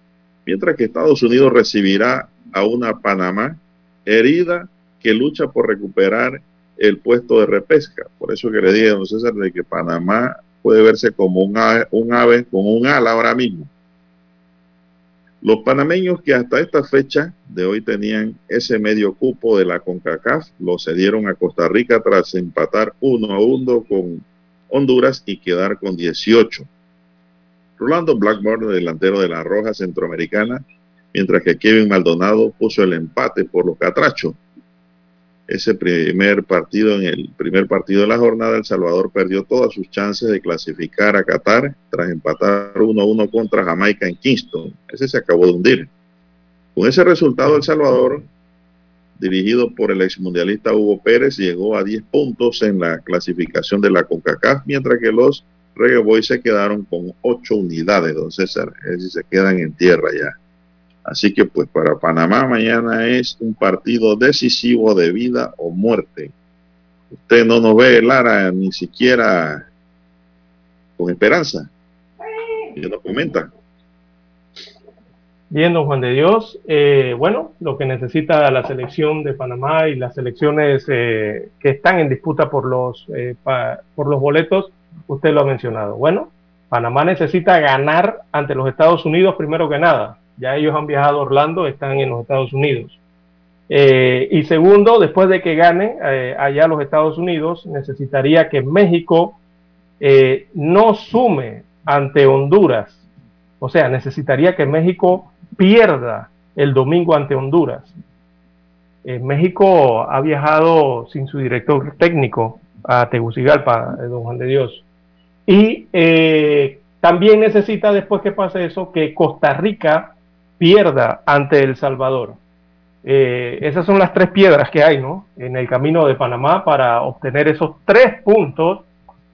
mientras que Estados Unidos recibirá a una Panamá herida que lucha por recuperar el puesto de repesca. Por eso que le dije a don César de que Panamá puede verse como un ave, un ave con un ala ahora mismo. Los panameños que hasta esta fecha de hoy tenían ese medio cupo de la CONCACAF lo cedieron a Costa Rica tras empatar uno a uno con Honduras y quedar con 18. Rolando Blackburn, delantero de la Roja Centroamericana, mientras que Kevin Maldonado puso el empate por los catrachos. Ese primer partido, en el primer partido de la jornada, El Salvador perdió todas sus chances de clasificar a Qatar tras empatar 1-1 contra Jamaica en Kingston. Ese se acabó de hundir. Con ese resultado, El Salvador, dirigido por el exmundialista Hugo Pérez, llegó a 10 puntos en la clasificación de la CONCACAF, mientras que los Reggae Boys se quedaron con ocho unidades, don César, es decir, se quedan en tierra ya. Así que pues para Panamá mañana es un partido decisivo de vida o muerte. Usted no nos ve, Lara, ni siquiera con esperanza. Y nos comenta. Bien, don Juan de Dios. Eh, bueno, lo que necesita la selección de Panamá y las selecciones eh, que están en disputa por los, eh, por los boletos, usted lo ha mencionado. Bueno, Panamá necesita ganar ante los Estados Unidos primero que nada. Ya ellos han viajado a Orlando, están en los Estados Unidos. y segundo, después de que gane allá los Estados Unidos, necesitaría que México no sume ante Honduras. O sea, necesitaría que México pierda el domingo ante Honduras. Eh, México ha viajado sin su director técnico a Tegucigalpa, eh, don Juan de Dios. Y eh, también necesita, después que pase eso, que Costa Rica pierda ante El Salvador. esas son las tres piedras que hay, ¿no? En el camino de Panamá para obtener esos tres puntos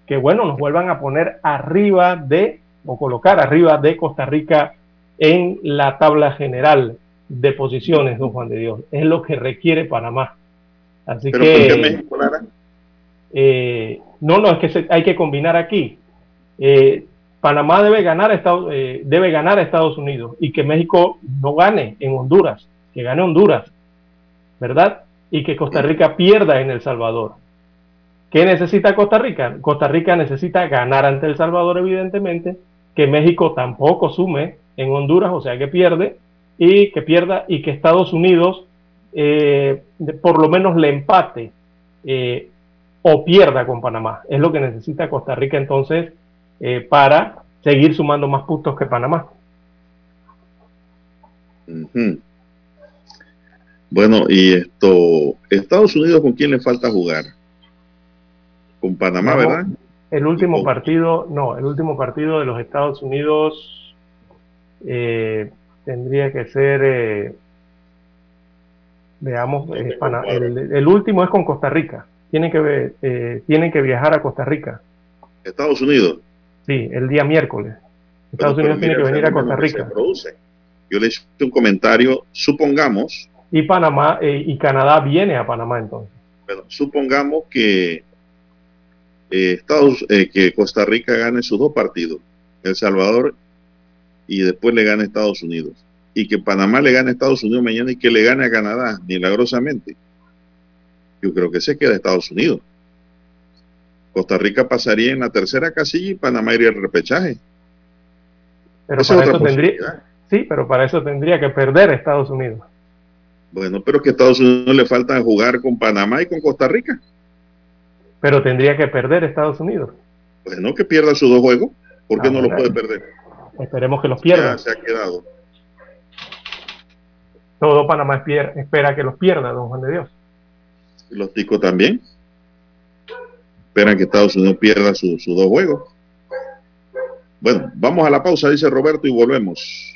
que, bueno, nos vuelvan a poner arriba de, o colocar arriba de Costa Rica en la tabla general de posiciones, don Juan de Dios. Es lo que requiere Panamá. Así que... Eh, no, no, es que hay que combinar aquí. Eh, Panamá debe ganar, a Estados, eh, debe ganar a Estados Unidos y que México no gane en Honduras, que gane Honduras, ¿verdad? Y que Costa Rica pierda en El Salvador. ¿Qué necesita Costa Rica? Costa Rica necesita ganar ante El Salvador, evidentemente, que México tampoco sume en Honduras, o sea que pierde, y que pierda y que Estados Unidos eh, por lo menos le empate eh, o pierda con Panamá. Es lo que necesita Costa Rica entonces eh, para seguir sumando más puntos que Panamá. Bueno, y esto, Estados Unidos, ¿con quién le falta jugar? Con Panamá, ¿verdad? El último partido, no, el último partido de los Estados Unidos eh, tendría que ser, eh, veamos, eh, el, último es con Costa Rica. Tienen que, tienen que viajar a Costa Rica. Estados Unidos. Sí, el día miércoles. Estados Unidos tiene que venir a Costa Rica. Yo le hice un comentario, supongamos. Y Panamá y Canadá viene a Panamá entonces. Bueno, supongamos que Estados, que Costa Rica gane sus dos partidos, El Salvador y después le gane a Estados Unidos. Y que Panamá le gane a Estados Unidos mañana y que le gane a Canadá, milagrosamente. Yo creo que se queda Estados Unidos. Costa Rica pasaría en la tercera casilla y Panamá iría al repechaje. Pero para eso tendría, sí, pero para eso tendría que perder Estados Unidos. Bueno, pero que a Estados Unidos le falta jugar con Panamá y con Costa Rica. Pero tendría que perder Estados Unidos. Bueno, que pierda sus dos juegos. ¿Por qué ah, no lo puede perder? Esperemos que los pierda. se ha quedado. Todo Panamá espera que los pierda, don Juan de Dios. Los ticos también. Esperan que Estados Unidos pierda sus dos juegos. Bueno, vamos a la pausa, dice Roberto, y volvemos.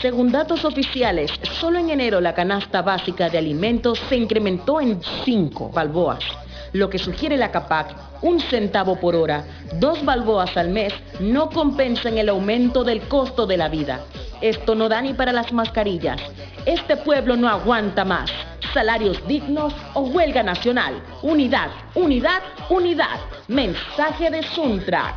Según datos oficiales, solo en enero la canasta básica de alimentos se incrementó en 5 balboas, lo que sugiere la CAPAC, un centavo por hora, dos balboas al mes, no compensan el aumento del costo de la vida. Esto no da ni para las mascarillas. Este pueblo no aguanta más. Salarios dignos o huelga nacional. Unidad, unidad, unidad. Mensaje de Suntra.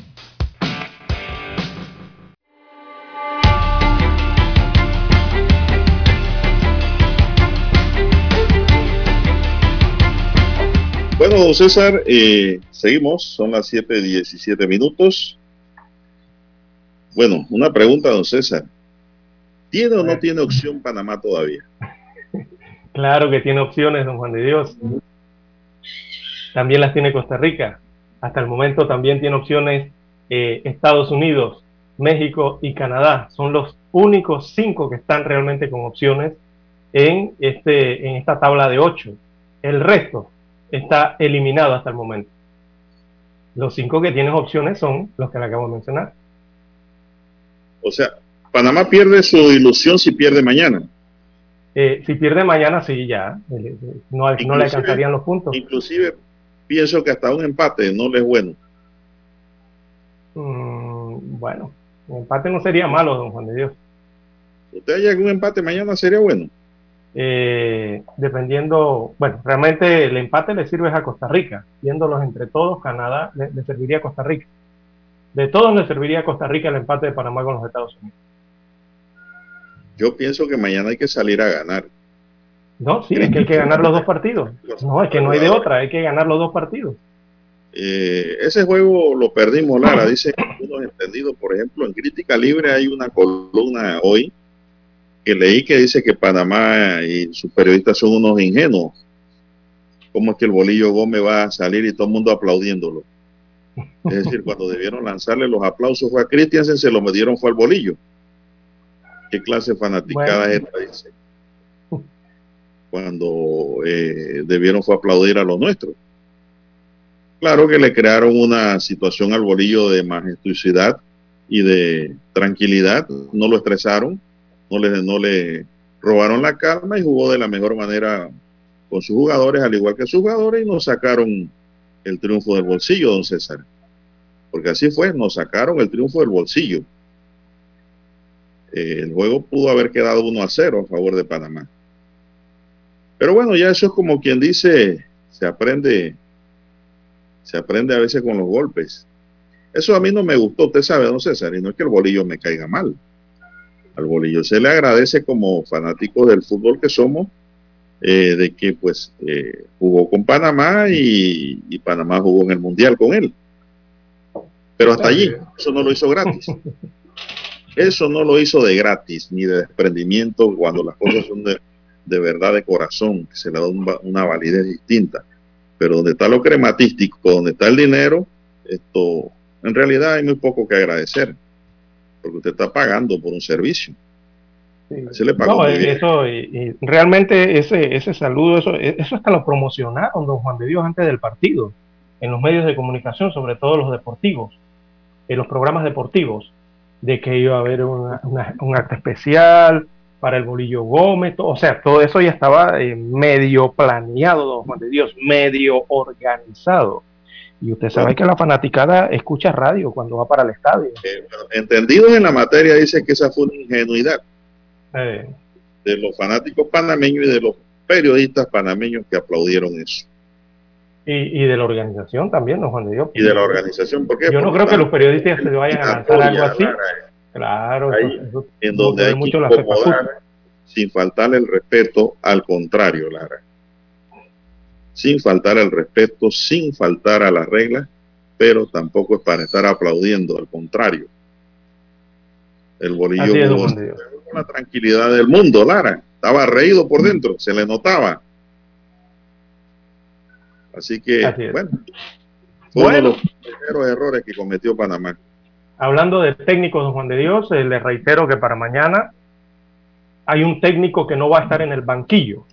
Bueno, don César, eh, seguimos, son las 7.17 minutos. Bueno, una pregunta, don César. ¿Tiene o no tiene opción Panamá todavía? Claro que tiene opciones, don Juan de Dios. También las tiene Costa Rica. Hasta el momento también tiene opciones eh, Estados Unidos, México y Canadá. Son los únicos cinco que están realmente con opciones en, este, en esta tabla de ocho. El resto está eliminado hasta el momento. Los cinco que tienen opciones son los que le acabo de mencionar. O sea, Panamá pierde su ilusión si pierde mañana. Eh, si pierde mañana, sí, ya. Eh, no, no, le alcanzarían los puntos. Inclusive, pienso que hasta un empate no le es bueno. Mm, bueno, un empate no sería malo, don Juan de Dios. ¿Usted hay algún empate mañana sería bueno? Eh, dependiendo, bueno, realmente el empate le sirve a Costa Rica, viéndolos entre todos, Canadá le, serviría a Costa Rica. De todos le serviría a Costa Rica el empate de Panamá con los Estados Unidos. Yo pienso que mañana hay que salir a ganar. No, sí, es que hay que ganar los dos partidos. No, es que no hay de otra, hay que ganar los dos partidos. Eh, ese juego lo perdimos, Lara, dice unos entendidos. Por ejemplo, en Crítica Libre hay una columna hoy que leí que dice que Panamá y sus periodistas son unos ingenuos. ¿Cómo es que el bolillo Gómez va a salir y todo el mundo aplaudiéndolo? Es decir, cuando debieron lanzarle los aplausos fue a Christiansen, se lo metieron fue al bolillo. ¿Qué clase fanaticada es esta? Cuando eh, debieron fue aplaudir a lo nuestro. Claro que le crearon una situación al bolillo de majestuosidad y de tranquilidad, no lo estresaron, no le, robaron la calma y jugó de la mejor manera con sus jugadores, al igual que sus jugadores, y nos sacaron el triunfo del bolsillo, don César. Porque así fue, nos sacaron el triunfo del bolsillo. Eh, el juego pudo haber quedado 1 a 0 a favor de Panamá. Pero bueno, ya eso es como quien dice, se aprende, se aprende a veces con los golpes. Eso a mí no me gustó, usted sabe, don César, y no es que el bolillo me caiga mal al bolillo. Se le agradece como fanáticos del fútbol que somos, eh, de que pues eh, jugó con Panamá y, y, Panamá jugó en el Mundial con él. Pero hasta allí, eso no lo hizo gratis. Eso no lo hizo de gratis, ni de desprendimiento, cuando las cosas son de, de verdad de corazón, que se le da una validez distinta. Pero donde está lo crematístico, donde está el dinero, esto, en realidad hay muy poco que agradecer porque usted está pagando por un servicio. Se le pagó eso, y, realmente ese, ese saludo, eso, eso hasta lo promocionaron don Juan de Dios antes del partido, en los medios de comunicación, sobre todo los deportivos, en los programas deportivos, de que iba a haber un acto especial para el Bolillo Gómez, o sea, todo eso ya estaba eh, medio planeado, don Juan de Dios, medio organizado. Y usted sabe que la fanaticada escucha radio cuando va para el estadio. Eh, entendidos en la materia, dice que esa fue una ingenuidad eh. de los fanáticos panameños y de los periodistas panameños que aplaudieron eso. Y, de la organización también, ¿no, Juan de Dios? Y de la organización, porque Yo no creo que los periodistas se vayan a lanzar algo así. Claro, en donde hay mucho que sin faltarle el respeto, al contrario, Lara sin faltar al respeto, sin faltar a las reglas, pero tampoco es para estar aplaudiendo, al contrario. El bolillo con la tranquilidad del mundo, Lara. Estaba reído por dentro, se le notaba. Así que, bueno, fue uno de los primeros errores que cometió Panamá. Hablando de técnicos, don Juan de Dios, eh, le reitero que para mañana hay un técnico que no va a estar en el banquillo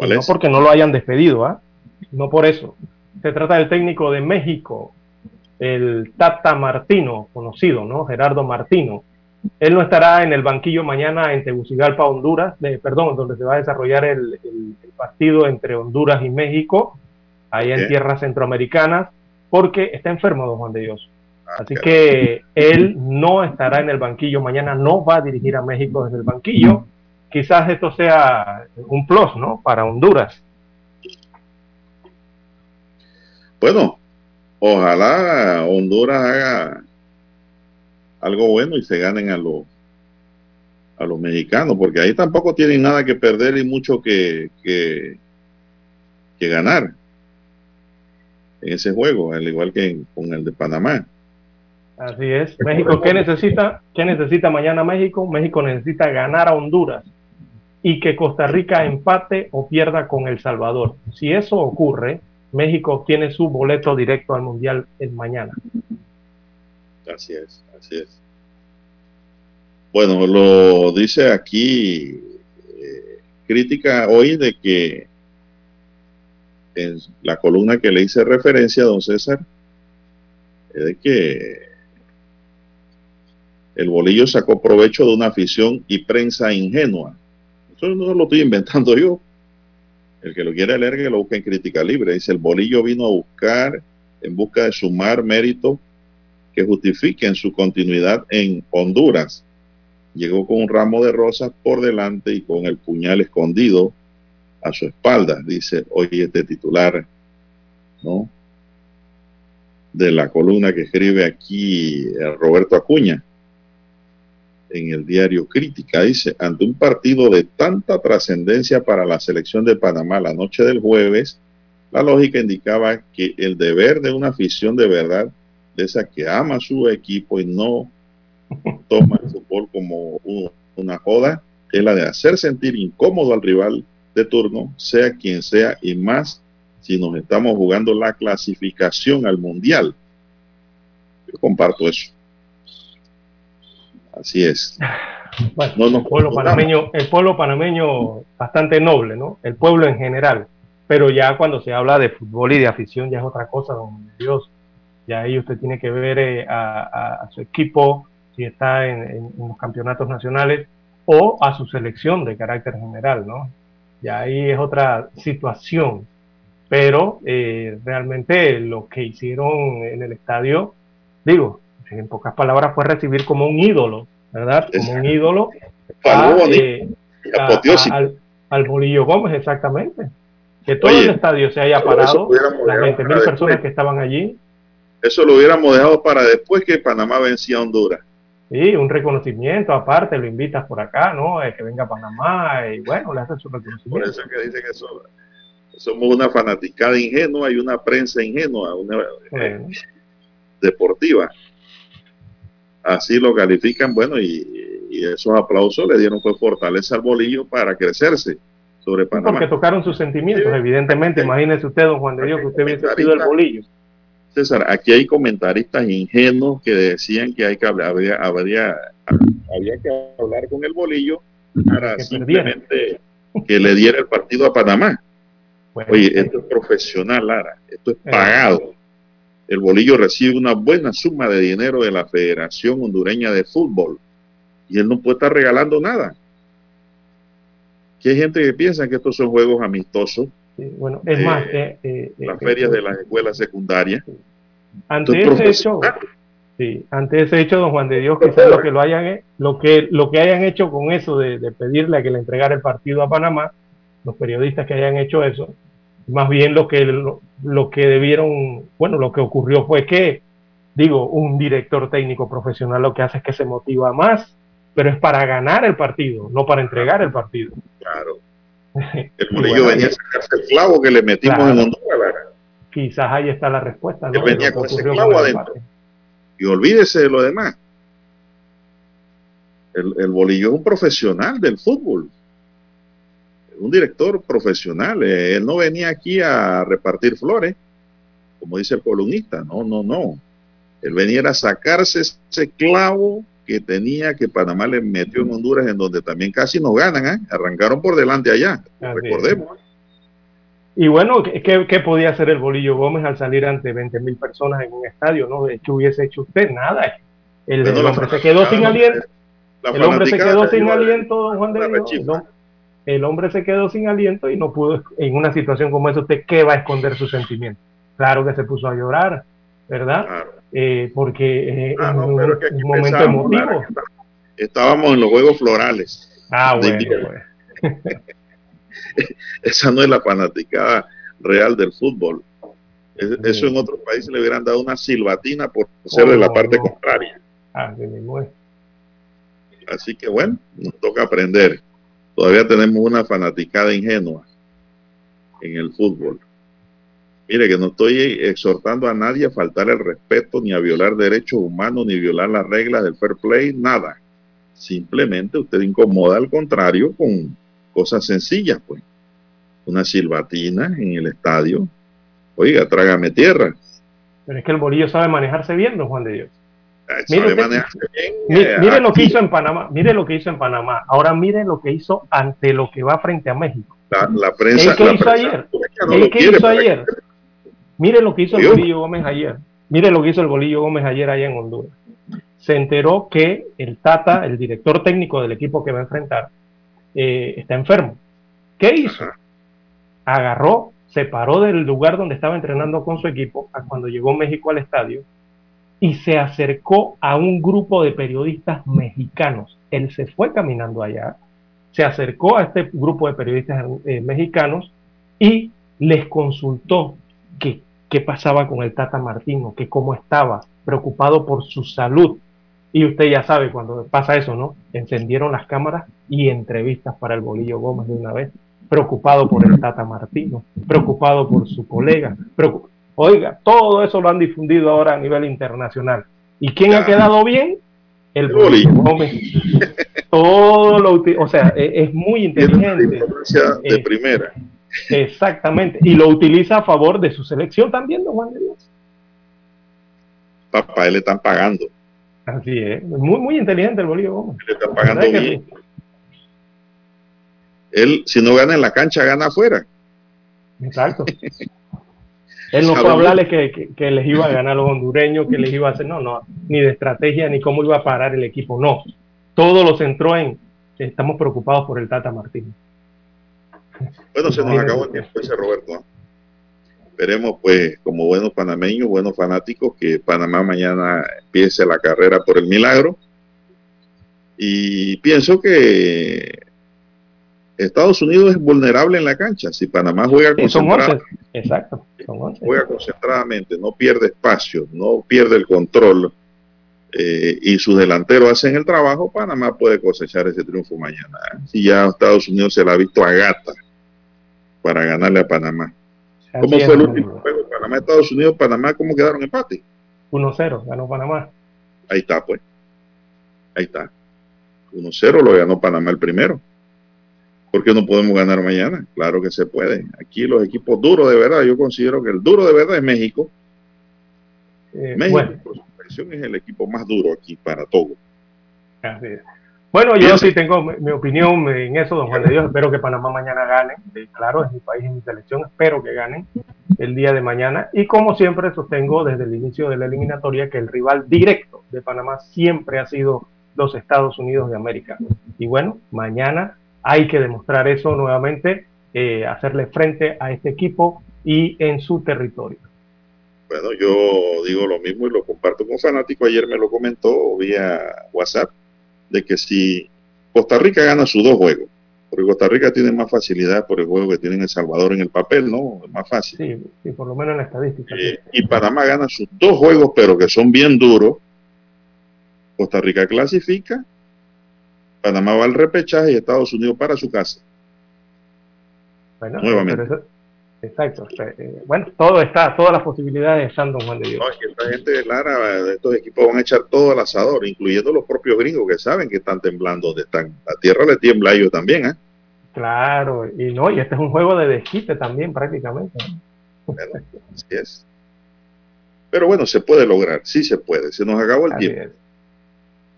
no porque no lo hayan despedido, ¿ah? No por eso. Se trata del técnico de México, el Tata Martino, conocido, ¿no? Gerardo Martino. Él no estará en el banquillo mañana en Tegucigalpa, Honduras, perdón, donde se va a desarrollar el, partido entre Honduras y México, ahí en tierras centroamericanas, porque está enfermo, don Juan de Dios. Ah, Así que él no estará en el banquillo mañana, no va a dirigir a México desde el banquillo quizás esto sea un plus, ¿no? Para Honduras. Bueno, ojalá Honduras haga algo bueno y se ganen a los a los mexicanos, porque ahí tampoco tienen nada que perder y mucho que, que, que ganar. en ese juego, al igual que con el de Panamá. Así es. México, ¿qué necesita? ¿Qué necesita mañana México? México necesita ganar a Honduras y que Costa Rica empate o pierda con El Salvador. Si eso ocurre, México obtiene su boleto directo al Mundial el mañana. Así es, así es. Bueno, lo dice aquí eh, crítica hoy de que en la columna que le hice referencia a don César, es de que el bolillo sacó provecho de una afición y prensa ingenua. Eso no lo estoy inventando yo. El que lo quiera leer, que lo busque en crítica libre. Dice, el bolillo vino a buscar, en busca de sumar mérito que justifiquen su continuidad en Honduras. Llegó con un ramo de rosas por delante y con el puñal escondido a su espalda, dice hoy este titular, ¿no? De la columna que escribe aquí eh, Roberto Acuña en el diario Crítica, dice, ante un partido de tanta trascendencia para la selección de Panamá la noche del jueves, la lógica indicaba que el deber de una afición de verdad, de esa que ama su equipo y no toma el fútbol como una joda, es la de hacer sentir incómodo al rival de turno, sea quien sea, y más si nos estamos jugando la clasificación al mundial. Yo comparto eso. Así es. el, pueblo panameño, el pueblo panameño bastante noble, ¿no? El pueblo en general. Pero ya cuando se habla de fútbol y de afición ya es otra cosa, don Dios. Ya ahí usted tiene que ver eh, a, su equipo, si está en, los campeonatos nacionales, o a su selección de carácter general, ¿no? Ya ahí es otra situación. Pero eh, realmente lo que hicieron en el estadio, digo, en pocas palabras, fue recibir como un ídolo, ¿verdad? Como un ídolo eh, al, Bolillo Gómez, exactamente. Que todo el estadio se haya parado, las 20 mil personas que estaban allí. Eso lo hubiéramos dejado para después que Panamá vencía a Honduras. Sí, un reconocimiento aparte, lo invitas por acá, ¿no? que venga a Panamá y bueno, le haces su reconocimiento. Por eso que dicen que somos una fanaticada ingenua y una prensa ingenua, una eh, deportiva así lo califican, bueno, y, esos aplausos le dieron fue fortaleza al bolillo para crecerse sobre Panamá. Porque tocaron sus sentimientos, evidentemente. Imagínese usted, don Juan de Dios, que usted hubiese sido el bolillo. César, aquí hay comentaristas ingenuos que decían que hay que hablar, habría, habría, había que hablar con el bolillo para simplemente que le diera el partido a Panamá. Oye, esto es profesional, Lara, esto es eh. pagado el bolillo recibe una buena suma de dinero de la Federación Hondureña de Fútbol y él no puede estar regalando nada. Que hay gente que piensa que estos son juegos amistosos. bueno, es más, eh, eh, eh, las ferias de las escuelas secundarias. Ante ese hecho, sí, ante ese hecho, don Juan de Dios, quizás lo que lo hayan, lo que lo que hayan hecho con eso de, de pedirle a que le entregara el partido a Panamá, los periodistas que hayan hecho eso, más bien lo que, lo, que debieron, bueno, lo que ocurrió fue que, digo, un director técnico profesional lo que hace es que se motiva más, pero es para ganar el partido, no para entregar el partido. Claro. El bolillo venía a sacarse el clavo que le metimos en Honduras. Quizás ahí está la respuesta. ¿no? Él venía con ese clavo adentro. Y olvídese de lo demás. El, el bolillo es un profesional del fútbol un director profesional. Eh, él no venía aquí a repartir flores, como dice el columnista. No, no, no. Él venía a sacarse ese clavo que tenía que Panamá le metió en Honduras, en donde también casi no ganan. ¿eh? Arrancaron por delante allá, recordemos. Y bueno, ¿qué, podía hacer el Bolillo Gómez al salir ante 20 mil personas en un estadio? ¿no? ¿Qué hubiese hecho usted? Nada. El, hombre se quedó sin aliento. El hombre se quedó sin aliento, don Juan de Dios el hombre se quedó sin aliento y no pudo, en una situación como esa, ¿usted qué va a esconder sus sentimientos? Claro que se puso a llorar, ¿verdad? Eh, porque eh, ah, en un, momento emotivo. Estábamos en los Juegos Florales. Ah, bueno. Esa no es la fanaticada real del fútbol. Eso en otros países le hubieran dado una silbatina por ser de la parte contraria. Así que bueno, nos toca aprender. Todavía tenemos una fanaticada ingenua en el fútbol. Mire que no estoy exhortando a nadie a faltar el respeto, ni a violar derechos humanos, ni violar las reglas del fair play, nada. Simplemente usted incomoda al contrario con cosas sencillas, pues. Una silbatina en el estadio. Oiga, trágame tierra. Pero es que el bolillo sabe manejarse bien, don Juan de Dios. Mire, bien, mire, eh, mire lo que hizo en Panamá, mire lo que hizo en Panamá. Ahora mire lo que hizo ante lo que va frente a México. La, prensa. ¿Qué hizo ayer? ¿Qué hizo ayer? Mire lo que hizo el Bolillo Gómez ayer. Mire lo que hizo el Bolillo Gómez ayer allá en Honduras. Se enteró que el Tata, el director técnico del equipo que va a enfrentar, eh, está enfermo. ¿Qué hizo? Agarró, se paró del lugar donde estaba entrenando con su equipo a cuando llegó México al estadio y se acercó a un grupo de periodistas mexicanos. Él se fue caminando allá, se acercó a este grupo de periodistas eh, mexicanos y les consultó qué pasaba con el Tata Martino, que cómo estaba, preocupado por su salud. Y usted ya sabe cuando pasa eso, ¿no? Encendieron las cámaras y entrevistas para el Bolillo Gómez de una vez, preocupado por el Tata Martino, preocupado por su colega. Oiga, todo eso lo han difundido ahora a nivel internacional. ¿Y quién ha quedado bien? El Gómez. Todo lo o sea, e, es, muy inteligente. De eh, primera. Exactamente. Y lo utiliza a favor de su selección también, don Juan de Dios. Papá, él le están pagando. Así es. Muy, muy inteligente el Bolívar Gómez. Le están pagando bien. Él, si no gana en la cancha, gana afuera. Exacto. Él no fue a hablarles que, que, les iba a ganar a los hondureños, que les iba a hacer, no, no, ni de estrategia, ni cómo iba a parar el equipo, no. Todo lo centró en, estamos preocupados por el Tata Martínez. Bueno, se nos acabó el tiempo, ese Roberto. Esperemos, pues, como buenos panameños, buenos fanáticos, que Panamá mañana empiece la carrera por el milagro. Y pienso que Estados Unidos es vulnerable en la cancha. Si Panamá juega concentradamente, Exacto. juega concentradamente, no pierde espacio, no pierde el control eh, y sus delanteros hacen el trabajo, Panamá puede cosechar ese triunfo mañana. Si ya Estados Unidos se la ha visto a gata para ganarle a Panamá. ¿Cómo fue el último juego? Panamá-Estados Unidos, Panamá, ¿cómo quedaron empate? 1-0, ganó Panamá. Ahí está, pues. Ahí está. 1-0 lo ganó Panamá el primero. ¿Por qué no podemos ganar mañana? Claro que se puede. Aquí los equipos duros de verdad, yo considero que el duro de verdad es México. Eh, México, por su es el equipo más duro aquí para todo. Así es. Bueno, yo sí tengo mi, opinión en eso, don Juan de Dios. Espero que Panamá mañana gane. Claro, es mi país, es mi selección. Espero que ganen el día de mañana. Y como siempre sostengo desde el inicio de la eliminatoria que el rival directo de Panamá siempre ha sido los Estados Unidos de América. Y bueno, mañana hay que demostrar eso nuevamente, eh, hacerle frente a este equipo y en su territorio. Bueno, yo digo lo mismo y lo comparto con fanático. Ayer me lo comentó vía WhatsApp de que si Costa Rica gana sus dos juegos, porque Costa Rica tiene más facilidad por el juego que tiene El Salvador en el papel, ¿no? Es más fácil. Sí, por lo menos en la estadística. Eh, y Panamá gana sus dos juegos, pero que son bien duros. Costa Rica clasifica, Panamá va al repechaje y Estados Unidos para su casa. Bueno, Nuevamente. Exacto. Eh, bueno, todo está, todas las posibilidades están, don Juan de Dios. No, es que esta gente de Lara, de estos equipos van a echar todo al asador, incluyendo los propios gringos que saben que están temblando donde están. La tierra le tiembla a ellos también, ¿eh? Claro, y no, y este es un juego de desquite también prácticamente. Bueno, así es. Pero bueno, se puede lograr, sí se puede, se nos acabó el tiempo.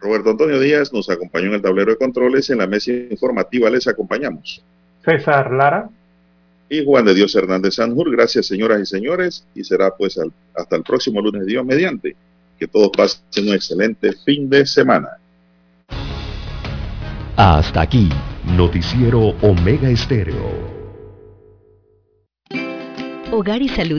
Roberto Antonio Díaz nos acompañó en el tablero de controles, en la mesa informativa les acompañamos. César Lara y Juan de Dios Hernández Sanjur. Gracias, señoras y señores, y será pues hasta el próximo lunes, Dios mediante. Que todos pasen un excelente fin de semana. Hasta aquí, Noticiero Omega Estéreo. Hogar y Salud